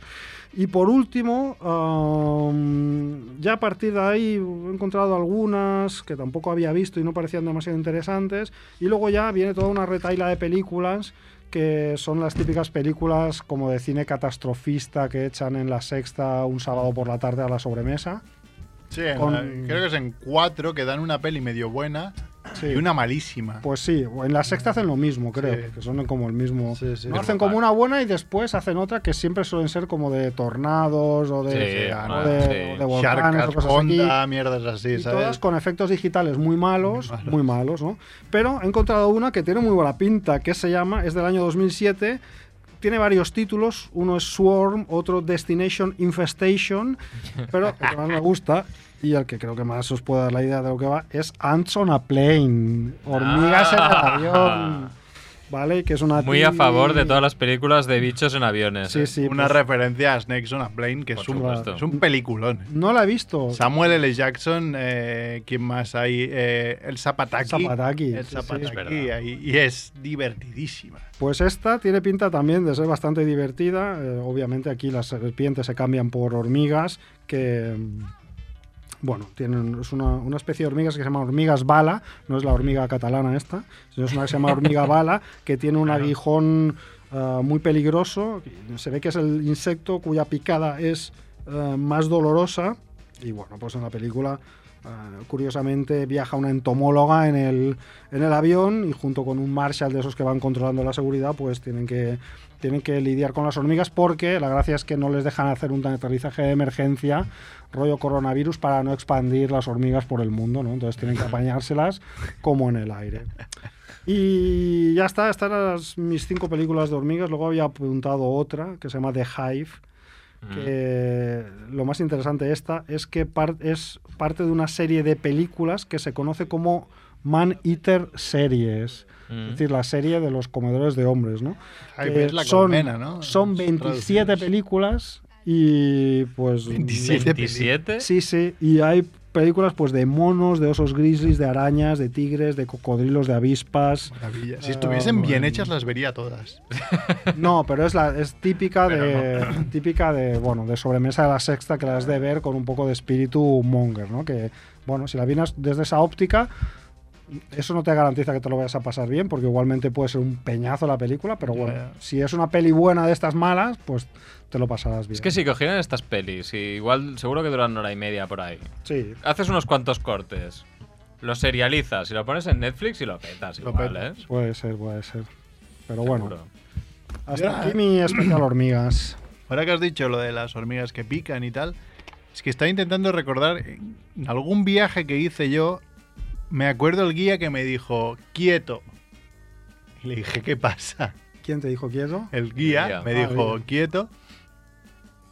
Y por último, ya a partir de ahí he encontrado algunas que tampoco había visto y no parecían demasiado interesantes. Y luego ya viene toda una retaila de películas que son las típicas películas como de cine catastrofista que echan en la sexta un sábado por la tarde a la sobremesa. Sí, en Con- la- creo que es en cuatro que dan una peli medio buena Sí. y una malísima. Pues sí, o en la sexta hacen lo mismo, creo, Sí. que son como el mismo. Sí, sí. No hacen como una buena y después hacen otra que siempre suelen ser como de tornados o de, Sí, o de, sí. o de volcanes Shark o cosas así. Honda, mierdas así, y ¿sabes? todas con efectos digitales muy malos, muy malos, ¿no? Pero he encontrado una que tiene muy buena pinta, que se llama, es del año 2007, tiene varios títulos, uno es Swarm, otro Destination Infestation, pero el que más me gusta y el que creo que más os puede dar la idea de lo que va es Ants on a Plane, hormigas en el Ah. avión. ¿Vale? Que es una Muy a favor de todas las películas de bichos en aviones. Sí, ¿eh? sí. Una pues, referencia a Snakes on a Plane, que es un, supuesto. es un peliculón. no la he visto. Samuel L. Jackson, eh, ¿quién más hay? Eh, el Zapataki. Zapataki, El sí, sí. Zapataki, Es ahí, y es divertidísima. Pues esta tiene pinta también de ser bastante divertida. Eh, obviamente aquí las serpientes se cambian por hormigas que... Bueno, tienen, es una, una especie de hormigas que se llama hormigas bala, no es la hormiga catalana esta, sino es una que se llama (laughs) hormiga bala, que tiene un aguijón ah, muy peligroso. Se ve que es el insecto cuya picada es ah, más dolorosa. Y bueno, pues en la película, ah, curiosamente, viaja una entomóloga en el, en el avión y junto con un marshal de esos que van controlando la seguridad, pues tienen que, tienen que lidiar con las hormigas porque la gracia es que no les dejan hacer un aterrizaje de emergencia rollo coronavirus para no expandir las hormigas por el mundo, ¿no? Entonces tienen que apañárselas como en el aire. Y ya está, estas eran mis cinco películas de hormigas. Luego había apuntado otra que se llama The Hive, que lo más interesante de esta es que par- es parte de una serie de películas que se conoce como Man Eater Series. Mm. Es decir, la serie de los comedores de hombres, ¿no? Hive Que es la son, colmena, ¿no? Son 27 películas y pues... 27 ¿27? Sí, sí, y hay películas pues de monos, de osos grizzlies, de arañas, de tigres, de cocodrilos, de avispas. Maravilla. Si Ah, estuviesen bien bueno. hechas, las vería todas. (laughs) No, pero es la es típica Pero de (clears throat) típica de bueno, de sobremesa de la sexta que la has de ver con un poco de espíritu monger, ¿no? Que bueno, si la vienes desde esa óptica eso no te garantiza que te lo vayas a pasar bien, porque igualmente puede ser un peñazo la película, pero bueno, si es una peli buena de estas malas, pues te lo pasarás bien. Es que si cogieran estas pelis, y igual seguro que duran una hora y media por ahí. Sí. Haces unos cuantos cortes, lo serializas y lo pones en Netflix y lo petas Lo igual, petas. ¿eh? Puede ser, puede ser. Pero bueno, Seguro. hasta aquí mi especial hormigas. (clears throat) Ahora que has dicho lo de las hormigas que pican y tal, es que estaba intentando recordar en algún viaje que hice yo, me acuerdo el guía que me dijo, quieto. Y le dije, ¿qué pasa? ¿Quién te dijo quieto? El guía El guía. me Ah, dijo, bien. quieto.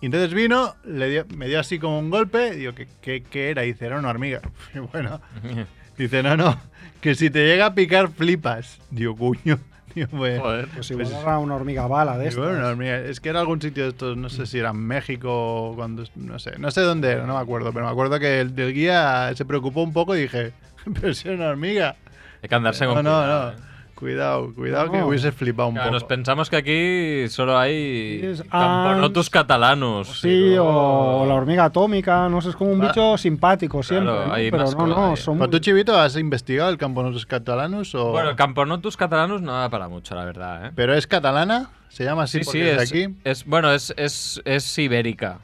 Y entonces vino, le dio, me dio así como un golpe, digo, ¿qué, qué, qué era? Y dice, era una hormiga. (laughs) Y bueno, (laughs) dice, no, no, que si te llega a picar flipas. Digo, cuño. (laughs) Digo, pues, Joder. Pues igual Pues- era una hormiga bala de estas. bueno, hormiga. Es que era algún sitio de estos, no sé si era en México, cuando, no sé, no sé dónde era, no me acuerdo, pero me acuerdo que el del guía se preocupó un poco y dije, (laughs) pero si es una hormiga. Hay que andarse No, con no, cuidado, no. ¿eh? Cuidado, cuidado que No. hubiese flipado un Claro, nos poco. pensamos que aquí solo hay Es camponotus catalanus. Sí, Digo, o la hormiga atómica, no sé, es como un Ah. bicho simpático siempre. Claro, ¿no? hay Pero no, no, cosas. son ¿Pero tú, Chivito, has investigado el Camponotus catalanus o...? Bueno, el camponotus catalanus no da para mucho, la verdad, ¿eh? ¿Pero es catalana? ¿Se llama así Sí, porque sí, es, es, de aquí? es- bueno, es, es, es ibérica.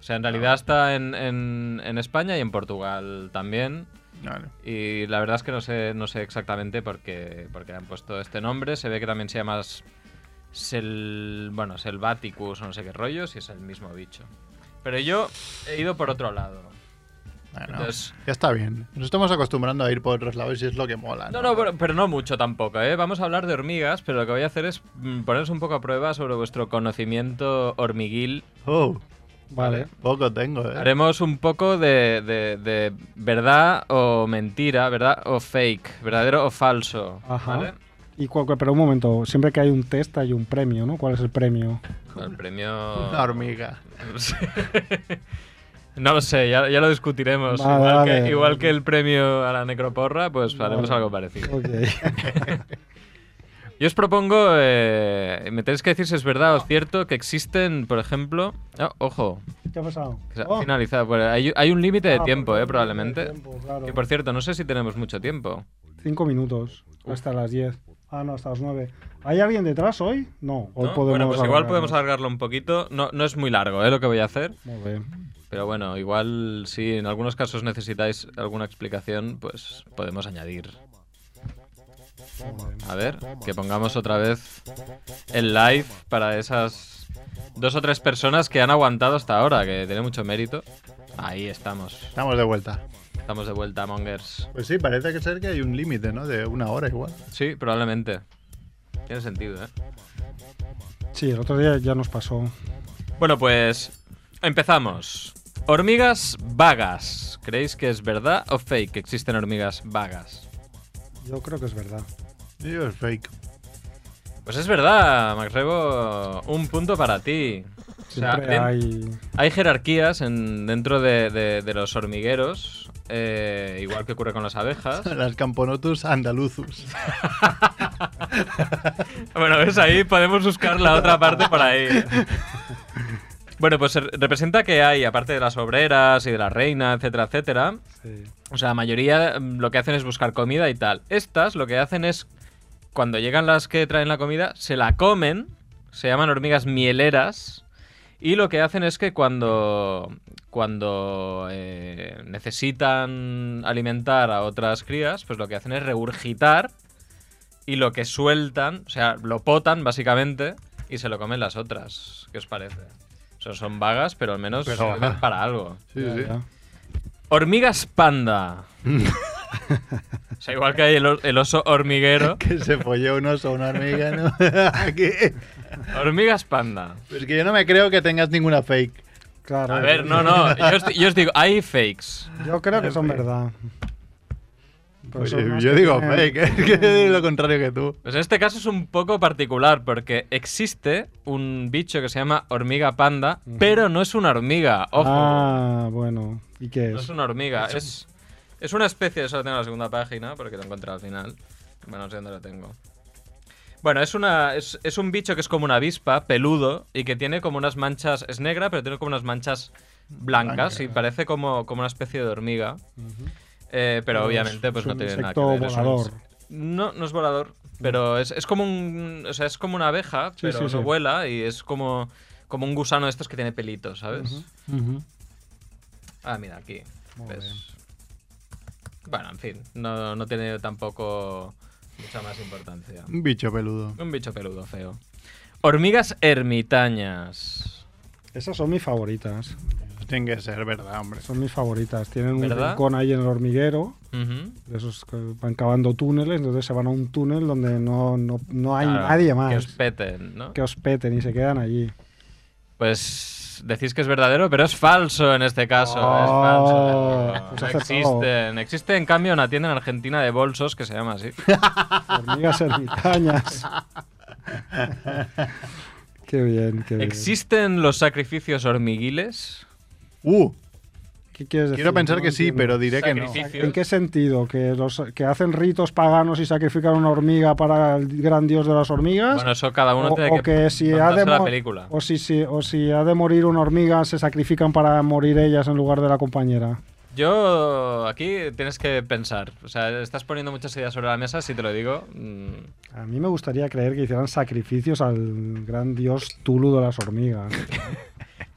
O sea, en realidad está en, en, en España y en Portugal también. Vale. Y la verdad es que no sé, no sé exactamente por qué, por qué han puesto este nombre. Se ve que también se llama sel, bueno, Selvaticus o no sé qué rollos y es el mismo bicho. Pero yo he ido por otro lado. Bueno, Entonces- ya está bien. Nos estamos acostumbrando a ir por otros lados y es lo que mola. No, no, pero, pero no mucho tampoco, ¿eh? Vamos a hablar de hormigas, pero lo que voy a hacer es mm, poneros un poco a prueba sobre vuestro conocimiento hormiguil. Oh, Vale. poco tengo, ¿eh? Haremos un poco de, de- de verdad o mentira, verdad o fake, verdadero o falso. Ajá. ¿vale? Y cual- pero un momento, siempre que hay un test hay un premio, ¿no? ¿Cuál es el premio? El premio. Una hormiga. No (laughs) sé. No lo sé, ya, ya lo discutiremos. Vale, igual, vale. Que, igual que el premio a la necroporra, pues haremos algo parecido. Ok. (laughs) Yo os propongo, eh, me tenéis que decir si es verdad o es cierto que existen, por ejemplo. Ah, ojo, ¿Qué ha pasado? que se ha Oh. finalizado. Pues hay, hay un límite de Ah, tiempo, porque eh, probablemente. tiempo, claro. Que por cierto, no sé si tenemos mucho tiempo. Cinco minutos, hasta las 10. Ah, no, hasta las 9. ¿Hay alguien detrás hoy? No, hoy ¿no? podemos. bueno, pues igual podemos alargarlo un poquito. No, no es muy largo, ¿eh? Lo que voy a hacer. Muy bien. Pero bueno, igual si en algunos casos necesitáis alguna explicación, pues podemos añadir. A ver, que pongamos otra vez el live para esas dos o tres personas que han aguantado hasta ahora, que tiene mucho mérito. Ahí estamos. Estamos de vuelta. Estamos de vuelta, Mongers. Pues sí, parece que ser que hay un límite, ¿no? De una hora igual. Sí, probablemente. Tiene sentido, ¿eh? Sí, el otro día ya nos pasó. Bueno, pues empezamos. Hormigas vagas. ¿Creéis que es verdad o fake que existen hormigas vagas? Yo creo que es verdad. Yo es fake. Pues es verdad, Macrebo, un punto para ti. O sea, hay. hay jerarquías en- dentro de, de- de los hormigueros, eh, igual que ocurre con las abejas. (laughs) Las Camponotus andaluzus. (laughs) Bueno, ves, ahí podemos buscar la otra parte por ahí. Bueno, pues se- representa que hay, aparte de las obreras y de la reina, etcétera, etcétera, Sí. o sea, la mayoría mm, lo que hacen es buscar comida y tal. Estas lo que hacen es, cuando llegan las que traen la comida, se la comen, se llaman hormigas mieleras, y lo que hacen es que cuando, cuando eh, necesitan alimentar a otras crías, pues lo que hacen es regurgitar y lo que sueltan, o sea, lo potan básicamente y se lo comen las otras. ¿Qué os parece? O sea, son vagas, pero al menos Pero- sirven para algo. Sí, sí. Ya. Hormigas panda. (laughs) o sea, igual que hay el, oso hormiguero. (laughs) Que se folló un oso, una hormiga, ¿no? (laughs) (laughs) Aquí. Hormigas panda. Es que yo no me creo que tengas ninguna fake. Claro. A ver, no, no. Yo os, yo os digo, hay fakes. Yo creo que son verdad. Oye, más yo digo tienen- fake, es que es lo contrario que tú. Pues en este caso es un poco particular porque existe un bicho que se llama hormiga panda, pero no es una hormiga. Ojo. Ah, bueno. ¿Y qué No es? es una hormiga, es, es una especie, eso lo tengo en la segunda página, porque lo encontré al final. Bueno, no sé dónde lo tengo. Bueno, es, una, es, es un bicho que es como una avispa, peludo, y que tiene como unas manchas, es negra, pero tiene como unas manchas blancas y parece como, como una especie de hormiga. Eh, pero Pero es- obviamente pues es no tiene nada que ver. es un- volador. no, no es volador, pero es, es como un, o sea, es como una abeja, Sí, pero sí, no sí. vuela y es como, como un gusano de estos que tiene pelitos, ¿sabes? Ah, mira, aquí. Muy ¿ves? bien. Bueno, en fin, no, no tiene tampoco mucha más importancia. Un bicho peludo. Un bicho peludo feo. Hormigas ermitañas. Esas son mis favoritas. Tienen que ser verdad, hombre. Son mis favoritas. Tienen un rincón ahí en el hormiguero. De Esos que van cavando túneles, entonces se van a un túnel donde no, no, no hay Claro, nadie Que más os peten, ¿no? que os peten y se quedan allí. Pues decís que es verdadero, pero es falso en este caso. Oh, es falso. pues no existen. Existe, en cambio, una tienda en Argentina de bolsos que se llama así. (laughs) Hormigas ermitañas. (laughs) qué bien, qué bien. ¿Existen los sacrificios hormiguiles? Uh, ¿Qué quieres decir? quiero pensar No que sí, entiendo. pero diré que no. ¿En qué sentido? ¿Que, los, ¿Que hacen ritos paganos y sacrifican una hormiga para el gran dios de las hormigas? Bueno, eso cada uno o, tiene o que, que si ha de la película. O si, si- o si ha de morir una hormiga, se sacrifican para morir ellas en lugar de la compañera. Yo aquí tienes que pensar. O sea, estás poniendo muchas ideas sobre la mesa, si te lo digo. mm, A mí me gustaría creer que hicieran sacrificios al gran dios Tulu de las hormigas. (laughs)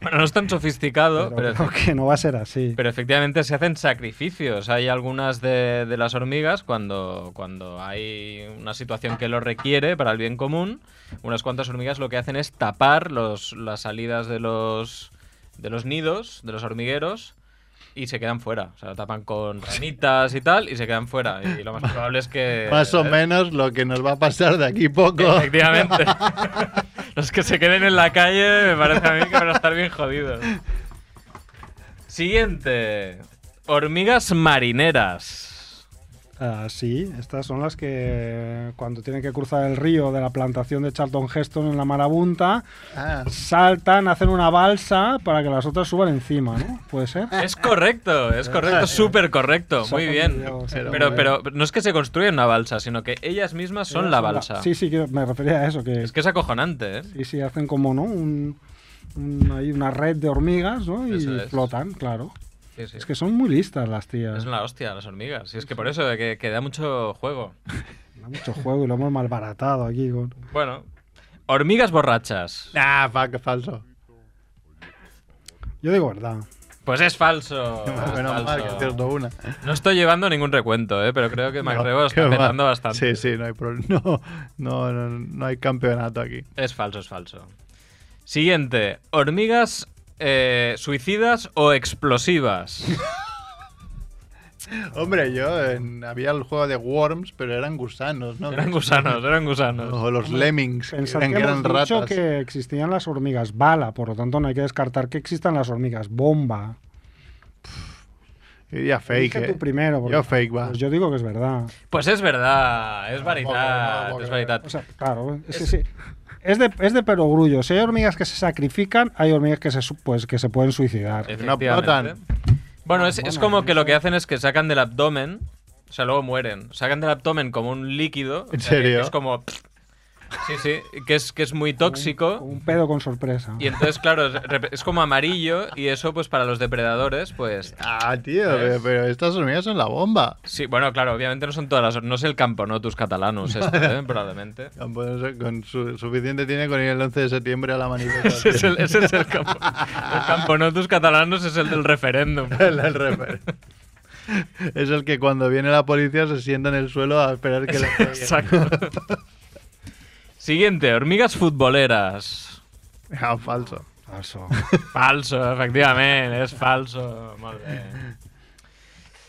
Bueno, no es tan sofisticado, pero pero, que no va a ser así. pero efectivamente se hacen sacrificios. Hay algunas de, de las hormigas cuando, cuando hay una situación que lo requiere para el bien común. Unas cuantas hormigas lo que hacen es tapar los, las salidas de los, de los nidos, de los hormigueros, y se quedan fuera. O sea, lo tapan con ramitas y tal, y se quedan fuera. Y lo más probable es que. Más o menos lo que nos va a pasar de aquí poco. Efectivamente. (laughs) Los que se queden en la calle me parece a mí que van a estar bien jodidos. Siguiente. Hormigas marineras. Ah, sí, estas son las que cuando tienen que cruzar el río de la plantación de Charlton Heston en la marabunta, Ah, saltan, hacen una balsa para que las otras suban encima, ¿no? ¿Puede ser? Es correcto, es correcto, súper correcto. Muy bien. Pero, pero no es que se construyan una balsa, sino que ellas mismas son la balsa. Sí, sí, que me refería a eso, que Es que es acojonante, ¿eh? sí, sí, hacen como, ¿no? Un, un- ahí una red de hormigas, ¿no? Y es. flotan, claro. Sí, sí. Es que son muy listas las tías. Es la hostia, las hormigas. Y es que por eso, que, que da mucho juego. (laughs) Da mucho juego y lo hemos malbaratado aquí con... Bueno. Hormigas borrachas. ah fuck, falso. Yo digo verdad. Pues es falso. (laughs) es Menos mal que falso. acierto una. No estoy llevando ningún recuento, ¿eh? pero creo que (laughs) Macrebo No, está petando bastante. Sí, sí, no hay, no, no, no, no hay campeonato aquí. Es falso, es falso. Siguiente. Hormigas eh, suicidas o explosivas. (laughs) Hombre, yo en- había el juego de Worms, pero eran gusanos, ¿no? eran gusanos, eran gusanos. O los Lemmings, que Pensad eran, que que hemos eran dicho ratas. que existían las hormigas bala, por lo tanto no hay que descartar que existan las hormigas bomba. Yo diría fake, eh. tú primero. porque- Yo fake, va. Pues yo digo que es verdad. Pues es verdad, es no, veritat, no, no, es no, veritat. O sea, claro, es, que sí. Es de, es de perogrullo. Si hay hormigas que se sacrifican, hay hormigas que se, pues, que se pueden suicidar. No explotan. Bueno, es, es Bueno, como que lo que hacen es que sacan del abdomen, o sea, luego mueren. Sacan del abdomen como un líquido. ¿En o sea, que serio? Es como. Sí, sí, que es, que es muy tóxico. Un pedo con sorpresa. Y entonces, claro, es, como amarillo y eso, pues para los depredadores, pues. Ah, tío, pero, pero estas hormigas son la bomba. Sí, bueno, claro, obviamente no son todas las. No es el campo, ¿no? Tus catalanos, (laughs) esto, ¿eh? probablemente. Campo, no sé, Con su- suficiente tiene con ir el 11 de septiembre a la manifestación. (laughs) Ese es el, ese es el campo. El campo, no tus catalanos, es el del referéndum. (laughs) El del refer- Es el que cuando viene la policía se sienta en el suelo a esperar que le. Exacto. Siguiente, hormigas futboleras. Ah, falso. Falso. Falso, efectivamente, es falso. Molt bé.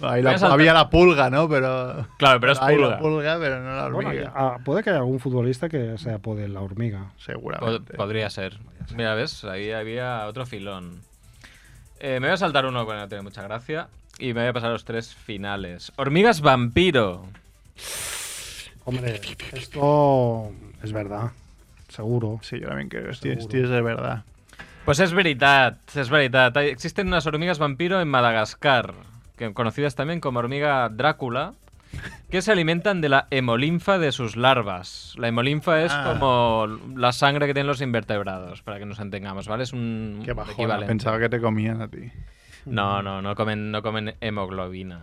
Ahí Voy la- a saltar- había la pulga, ¿no? Pero. Claro, pero es Hay pulga. la pulga, pero no la Bueno, hormiga. ah, puede que haya algún futbolista que sea de la hormiga. Seguramente. podría ser. Mira, ¿ves? Ahí había otro filón. Eh, me voy a saltar uno que no tiene mucha gracia. Y me voy a pasar a los tres finales. Hormigas vampiro. Hombre, esto es verdad. Seguro. Sí, yo también creo. Seguro. es de verdad. Pues es veritat, es veritat. Existen unas hormigas vampiro en Madagascar, que, conocidas también como hormiga Drácula, que se alimentan de la hemolinfa de sus larvas. La hemolinfa es Ah. como la sangre que tienen los invertebrados, para que nos entendamos, ¿vale? Es un Qué bajona. equivalente. Pensaba que te comían a ti. No, no, no comen, no comen hemoglobina.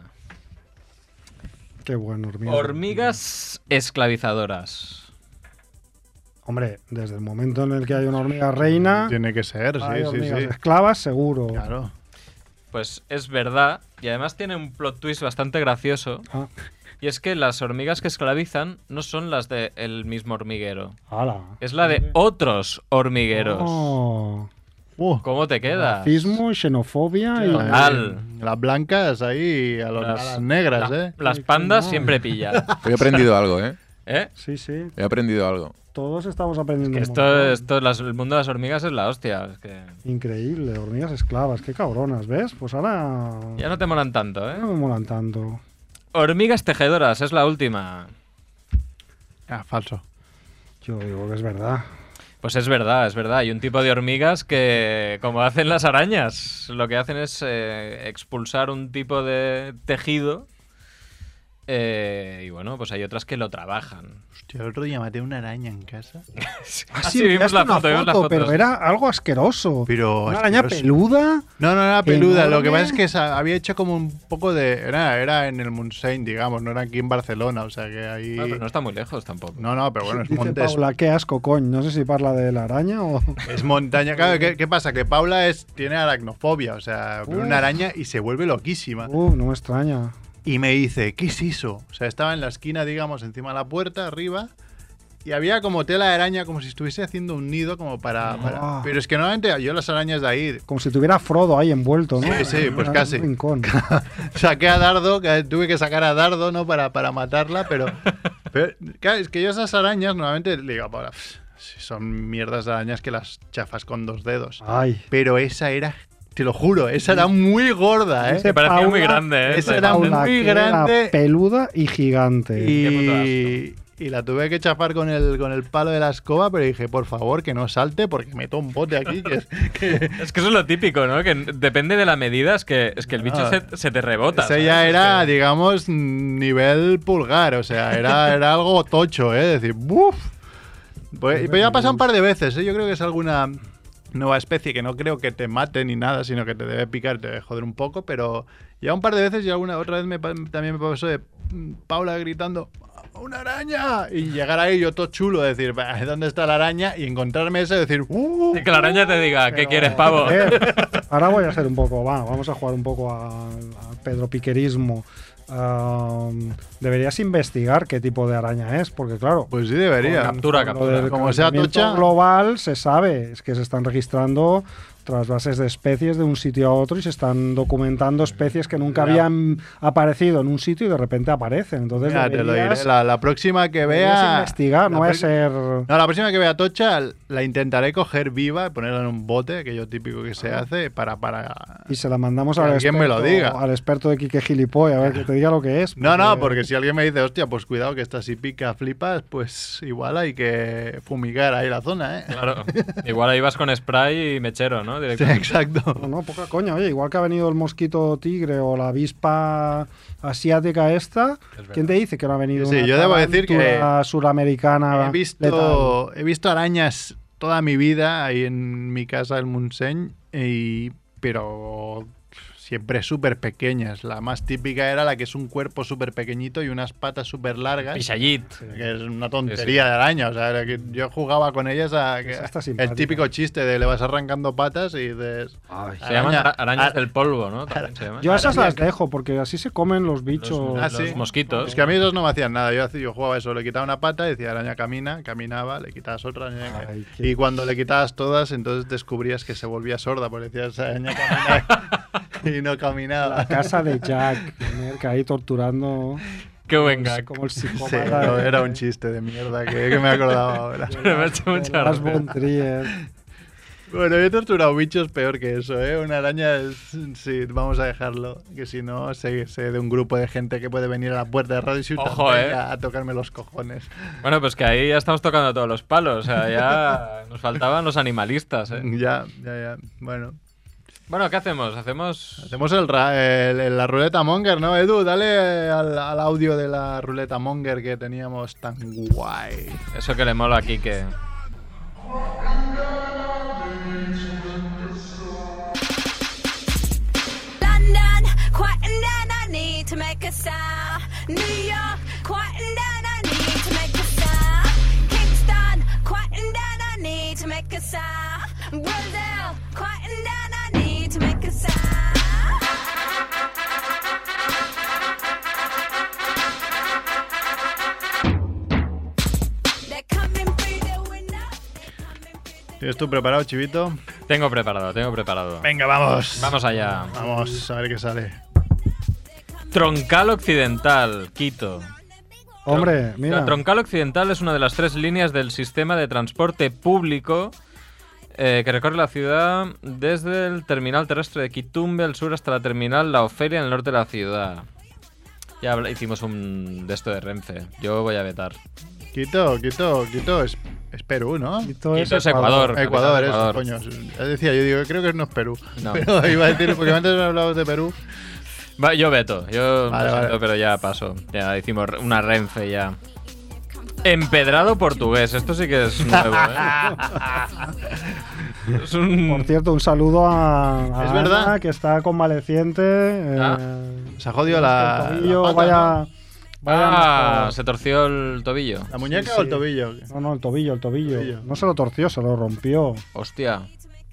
Qué bueno, hormigas. Hormigas esclavizadoras. Hombre, desde el momento en el que hay una hormiga reina, Tiene que ser, sí, hay sí, sí. esclavas, seguro. Claro. Pues es verdad, y además tiene un plot twist bastante gracioso. Ah, Y es que las hormigas que esclavizan no son las del mismo hormiguero. ala. Es la de otros hormigueros. Oh, Uh, ¿Cómo te queda? racismo, xenofobia y... Total. Las blancas ahí, a, los, Las- a las negras, la- ¿eh? Las pandas siempre pillan. He aprendido algo, ¿eh? ¿Eh? Sí, sí. He aprendido algo. Todos estamos aprendiendo. Esto, montón. esto las- el mundo de las hormigas es la hostia. es que Increíble, hormigas esclavas, qué cabronas, ¿ves? Pues ahora ya no te molan tanto, no ¿eh? me molan tanto. Hormigas tejedoras es la última. Ah, falso. Yo digo que es verdad. Pues es verdad, es verdad. Hay un tipo de hormigas que, como hacen las arañas, lo que hacen es eh, expulsar un tipo de tejido. Eh, y bueno, pues hay otras que lo trabajan. Hostia, el otro día maté una araña en casa. (laughs) Ah, sí, vimos la foto, vimos la foto. pero era algo asqueroso. Pero Una araña asqueroso. peluda. No, no era peluda. Lo que pasa es que había hecho como un poco de. Era, era en el Montseny, digamos, no era aquí en Barcelona. O sea que ahí. Ah, pero no está muy lejos tampoco. No, no, pero bueno, es, (laughs) Dice monte, es- Paula, qué asco, coño. No sé si parla de la araña o. (laughs) es montaña. Claro, ¿qué, qué pasa? Que Paula es, tiene aracnofobia. O sea, ve Uf. una araña y se vuelve loquísima. Uh, no me extraña. Y me dice, ¿qué es eso? O sea, estaba en la esquina, digamos, encima de la puerta, arriba. Y había como tela de araña, como si estuviese haciendo un nido, como para. para- Ah. Pero es que normalmente yo las arañas de ahí. Como si tuviera Frodo ahí envuelto, ¿no? Sí, sí, pues casi. Rincón. (laughs) Saqué a Dardo, tuve que sacar a Dardo, ¿no? Para, para matarla, pero, pero. Claro, es que yo esas arañas normalmente le digo, "Paula, pff, si son mierdas de arañas que las chafas con dos dedos. Ay. Pero esa era. Te lo juro, esa era muy gorda, ¿eh? Te parecía muy grande, ¿eh? Esa era Paula, muy era grande. peluda y gigante. Y, y la tuve que chafar con el, con el palo de la escoba, pero dije, por favor, que no salte porque meto un bote aquí. Que, es- (laughs) que- Es que eso es lo típico, ¿no? Que depende de la medida, es que, es que el bicho Ah. se, se te rebota. Ese ¿sabes? ya Es era, que- digamos, nivel pulgar, o sea, era, (laughs) era algo tocho, ¿eh? Decir, ¡buf! Pues, pero ya ha pasado un par de veces, ¿eh? Yo creo que es alguna nueva especie que no creo que te mate ni nada, sino que te debe picar, te debe joder un poco, pero ya un par de veces y alguna otra vez me, también me pasó de mm, Paula gritando ¡Una araña! Y llegar ahí yo todo chulo, decir, "Bah, ¿dónde está la araña? Y encontrarme eso y decir, ¡Uh! Y que la araña te diga, ¿qué quieres, pavo? eh, ahora voy a ser un poco, va, vamos a jugar un poco a, a Pedro Piquerismo. Deberías investigar qué tipo de araña es, porque claro, Pues sí debería. Captura, captura. Como sea tocha. global se sabe, es que se están registrando trasvases de especies de un sitio a otro y se están documentando especies que nunca habían aparecido en un sitio y de repente aparecen. Entonces, Mira, te lo diré. deberías- La, la próxima que deberías vea. investigar, no la va a ser. No, la próxima que vea Tocha la intentaré coger viva y ponerla en un bote, aquello típico que se hace, para. para... Y se la mandamos Que al alguien experto, me lo diga. al experto de Quique Gilipoy, a ver que te diga lo que es. No, no, porque si alguien me dice, hostia, pues cuidado que esta sí pica, flipas, pues igual hay que fumigar ahí la zona, ¿eh? Claro. Igual ahí vas con spray y mechero, ¿no? Sí, Directamente. exacto. No, no, poca coña. Oye, igual que ha venido el mosquito tigre o la avispa asiática esta, ¿quién te dice que no ha venido Sí, una yo debo decir que suramericana He letal? visto, he visto arañas toda mi vida ahí en mi casa, el Munseny, y, pero siempre súper pequeñas. La más típica era la que es un cuerpo súper pequeñito y unas patas súper largas. Pichayit. Que es una tontería Sí, sí. de araña. O sea, yo jugaba con ellas a el típico chiste de le vas arrancando patas y dices. Se llaman ara- arañas del polvo, ¿no? También se llaman. Yo a esas las dejo porque así se comen los bichos. Ah, sí. mosquitos. Es que a mí esos no me hacían nada. Yo, hacía- yo jugaba eso, le quitaba una pata y decía araña camina, caminaba, le quitabas otra araña. Ay, qué- Y cuando le quitabas todas, entonces descubrías que se volvía sorda, porque decías araña camina (laughs) y no caminaba. La casa de Jack, que ahí torturando. Qué buen gag. Como el Sí, psicópata. no, de- era un chiste de mierda que, que me acordaba ahora. (laughs) Me ha hecho mucha gracia. Bueno, yo he torturado bichos peor que eso, ¿eh? Una araña, es- sí, vamos a dejarlo. Que si no, sé, sé de un grupo de gente que puede venir a la puerta de Radio Ciutat Ojo, ¿eh? a, a tocarme los cojones. Bueno, pues que ahí ya estamos tocando todos los palos. O sea, ya (laughs) nos faltaban los animalistas, ¿eh? Ya, ya, ya. Bueno, Bueno, ¿qué hacemos? Hacemos. hacemos el, ra- el- el- la ruleta Monger, ¿no? Edu, dale al, al audio de la ruleta Monger que teníamos tan guay. Eso que le mola a Kike. London, ¿Tienes tú preparado, Chivito? Tengo preparado, tengo preparado. Venga, vamos. Vamos allá. Vamos a ver qué sale. Troncal Occidental, Quito. Hombre, La mira. Troncal Occidental es una de las tres líneas del sistema de transporte público eh, que recorre la ciudad desde el terminal terrestre de Quitumbe al sur hasta la terminal La Oferia en el norte de la ciudad. Ya hicimos un de esto de Renfe. Yo voy a vetar. Quito, Quito, Quito es, es Perú, ¿no? Quito Quito es Ecuador. Ecuador, Ecuador. coño. Ya decía, yo digo, creo que no es Perú. No. (laughs) Pero iba a decir, porque antes hablabas de Perú. Va, yo veto, yo Vale, siento, pero ya paso. Ya hicimos una Renfe ya. Empedrado portugués, esto sí que es nuevo, ¿eh? (laughs) es un... Por cierto, un saludo a, a Es verdad. Ana, que está convaleciente. eh, Ah. Se ha jodido la, el tobillo la pata, vaya, ¿no? vaya Ah, se torció el tobillo. ¿La muñeca Sí, o el tobillo? No, no, el tobillo, el tobillo. Tobillo. No se lo torció, se lo rompió. Hostia.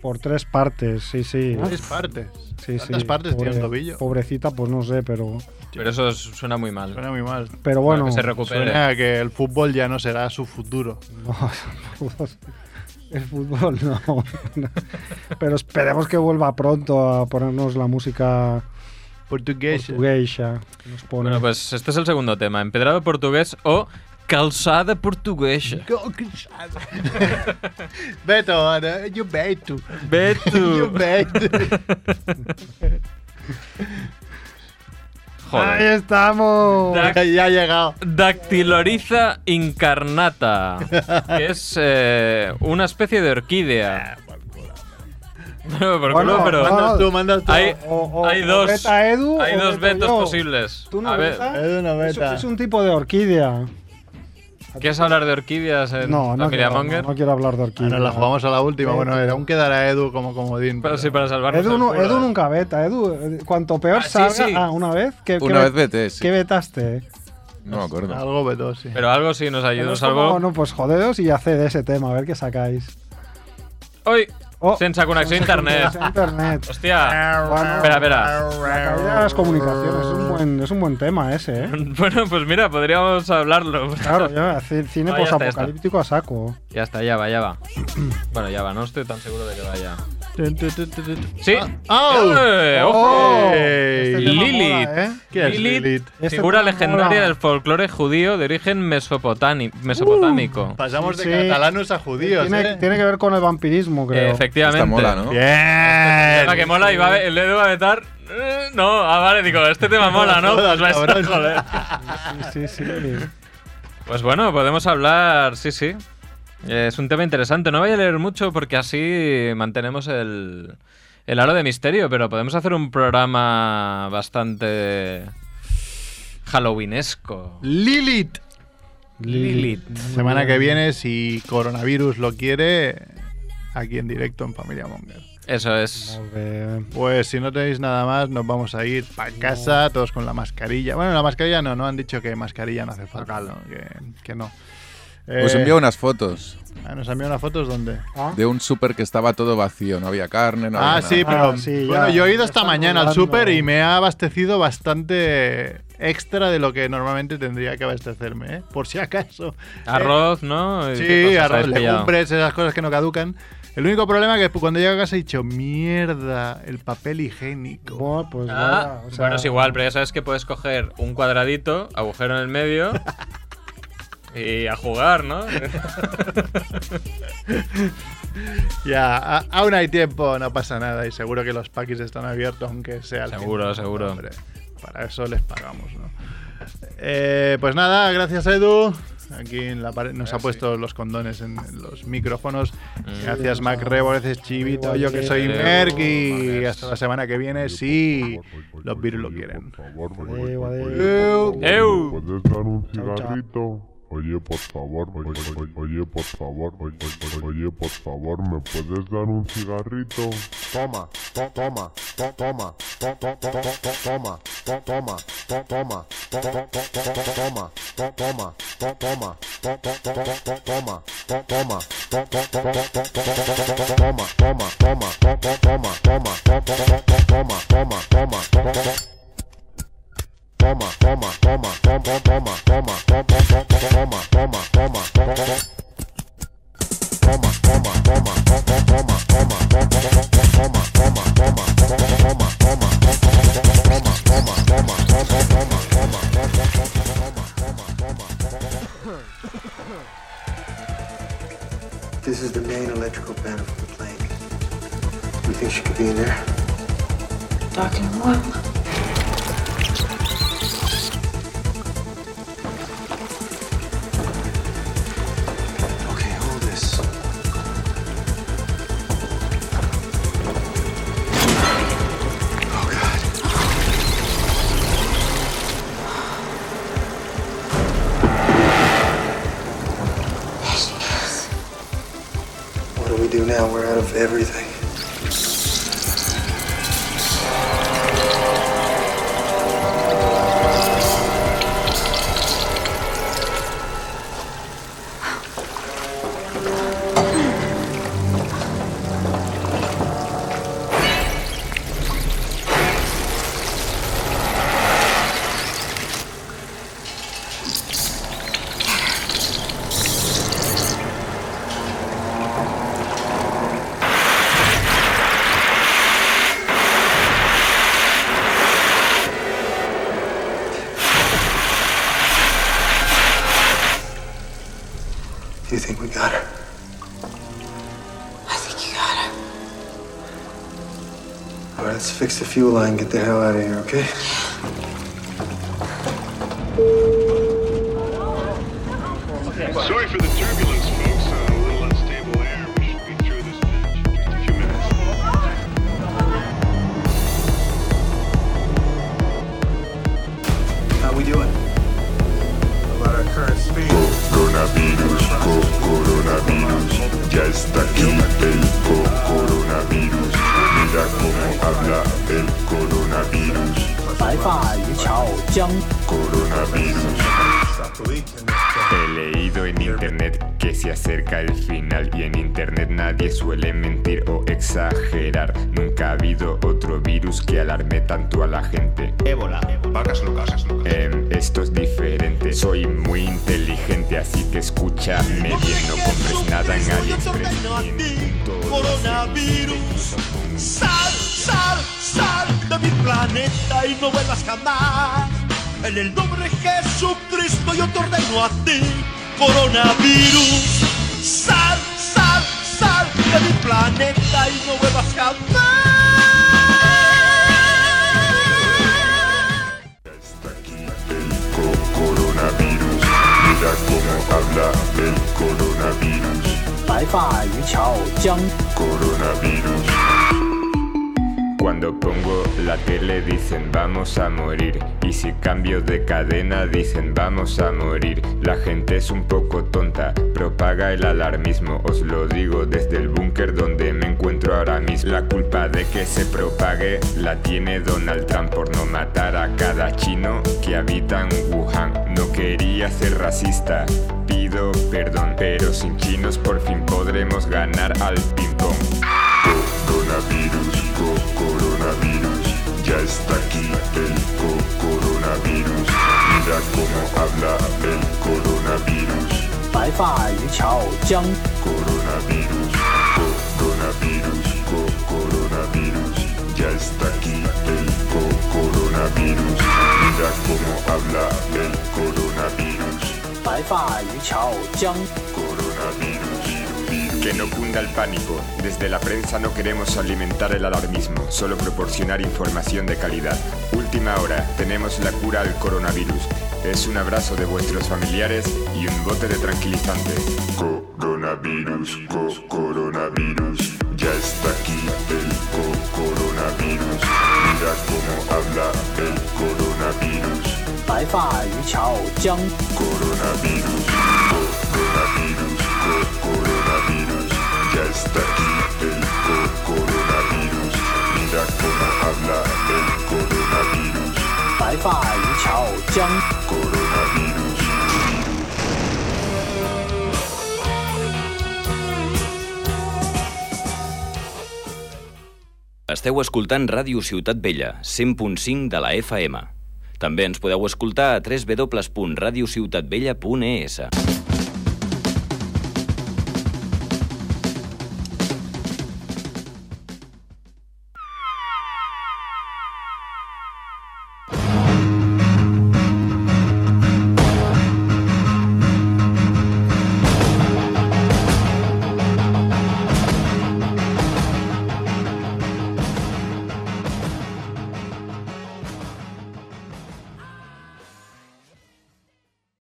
Por tres partes, sí, sí. Tres partes. Sí, ¿Cuántas sí. partes tiene el Pobre- tobillo? Pobrecita, pues no sé, pero. Pero eso es- suena muy mal. Suena muy mal. Pero bueno. que se recupere. Suena a que el fútbol ya no será su futuro. (laughs) El fútbol no. (laughs) Pero esperemos que vuelva pronto a ponernos la música portuguesa. que nos pone. Bueno, pues este es el segundo tema. Empedrado portugués o calzada portuguesa. (laughs) Beto, ahora, yo Beto. Beto. Yo Beto. (laughs) Ahí Joder. estamos. Dac- Ya, ha llegado. Dactiloriza incarnata, (laughs) que es eh, una especie de orquídea. Bueno, por Bueno, culo, pero Mandas tú, mandas tú. hay, O- o- hay dos, Edu hay dos veto vetos yo. posibles. ¿Tú no A ver? Edu no Es, beta. es un tipo de orquídea. ¿Quieres hablar de orquídeas en No, no Familia quiero, Monger? no, no quiero hablar de orquídea. Ahora la jugamos a la última. Bueno, Beto. aún quedará Edu como comodín. Pero pero- sí, para salvarnos Edu, no- Edu eh. nunca veta. Edu, eh, cuanto peor Ah, sí, salga. sí. Ah, una vez. ¿Qué, Una qué vez vete, sí. ¿Qué vetaste? No me acuerdo. Algo Beto, sí. Pero algo sí nos ayudó, como, no, pues joderos y haced ese tema, a ver qué sacáis. Hoy, Oh, sense connexió a internet. sense internet. Hostia. Bueno, Espera, espera. La caída de las comunicaciones es un buen, es un buen tema ese, ¿eh? (laughs) Bueno, pues mira, podríamos hablarlo. Claro, ya, ci- cine (laughs) Ah, ya posapocalíptico a saco. Ya está, ya va, ya va. (clears throat) bueno, ya va, no estoy tan seguro de que vaya. Sí. ¡Oh! ¡Oh! Este Lilith. mola, ¿eh? ¿Qué es Lilith, Lilith? Este figura legendaria mola. del folclore judío de origen mesopotami- mesopotámico. Pasamos de sí. catalanos a judíos, Tiene, ¿eh? tiene que ver con el vampirismo, creo. Efectivamente. Esta mola, ¿no? Bien. La que mola y va a ver- el dedo va a vetar. eh, No, ah, vale, digo, este tema (laughs) mola, ¿no? Pues vais joder. Sí, sí, sí. Pues bueno, podemos hablar, sí, sí. Es un tema interesante. No voy a leer mucho porque así mantenemos el, el aro de misterio, pero podemos hacer un programa bastante halloweenesco. Lilith. Lilith. Semana que viene, si coronavirus lo quiere, aquí en directo en Familia Monger. Eso es. Pues si no tenéis nada más, nos vamos a ir para casa, todos con la mascarilla. Bueno, la mascarilla no, no han dicho que mascarilla no hace falta, ¿no? Que, que no. Os Eh, envío unas fotos ah, ¿Nos enviado unas fotos dónde? de un súper que estaba todo vacío. No había carne, no Ah, había sí, nada. pero Ah, sí, bueno, yo he ido esta mañana al súper y me he abastecido bastante extra de lo que normalmente tendría que abastecerme, ¿eh? Por si acaso. Arroz, ¿no? ¿Y Sí, arroz, legumbres, esas cosas que no caducan. El único problema es que cuando llego a casa he dicho, mierda, el papel higiénico. Buah, pues Ah, vaya, o sea, bueno, es igual, pero ya sabes que puedes coger un cuadradito, agujero en el medio (laughs) y a jugar, ¿no? (laughs) Ya, a- aún hay tiempo, no pasa nada y seguro que los paquis están abiertos, aunque sea el Seguro, seguro. Hombre, para eso les pagamos, ¿no? Eh, pues nada, gracias Edu. Aquí en la pared nos ha puesto los condones en, en los micrófonos. Mm. Gracias Mac Rebo, gracias Chivito, yo que soy Adeu. Merck y hasta la semana que viene si los virus lo quieren. adeu, adeu. Eu. ¡Eu! ¿Puedes Oye, por favor, oye, por favor, oye, por favor, ¿me puedes dar un cigarrito? Toma, to- toma, to- toma, to- to- to- to- to- toma, to- toma, to- toma, to- to- to- to- to- toma, to- toma, to- toma, to- to- to- to- to- toma, to- toma, to- to- to- to- to- to- to- to- toma, toma, toma, to- to- toma, toma, to- to- to- to- toma, toma, toma, to- to- Toma, toma, toma, toma, toma, toma, This is the main electrical panel for the plane. You think she could be in there? Dark and. Of everything. The hell coronavirus, sal, sal, sal de mi planeta y no vuelvas Coronavirus, mira cómo habla el coronavirus. 白发渔樵江 Coronavirus. Cuando pongo la tele dicen vamos a morir y si cambio de cadena dicen vamos a morir. La gente es un poco tonta, propaga el alarmismo, os lo digo desde el búnker donde me encuentro ahora mismo. La culpa de que se propague la tiene Donald Trump por no matar a cada chino que habita en Wuhan. No quería ser racista, pido perdón, pero sin chinos por fin podremos ganar al está aquí el coronavirus. Mira cómo habla el coronavirus. Bye bye, chao, chao. Coronavirus, coronavirus, coronavirus. Ya está aquí el coronavirus. Mira cómo habla el coronavirus. Bye bye, chao, chao. Coronavirus. Que no cunda el pánico. Desde la prensa no queremos alimentar el alarmismo, solo proporcionar información de calidad. Última hora, tenemos la cura al coronavirus. Es un abrazo de vuestros familiares y un bote de tranquilizante. Coronavirus, co coronavirus, ya está aquí el co coronavirus. Mira cómo habla el coronavirus. Coronavirus. Co está aquí el coronavirus. Mira cómo habla el coronavirus. Bye bye, chao, chao. Coronavirus. Esteu escoltant Ràdio Ciutat Vella, 100.5 de la FM. També ens podeu escoltar a www.radiociutatvella.es.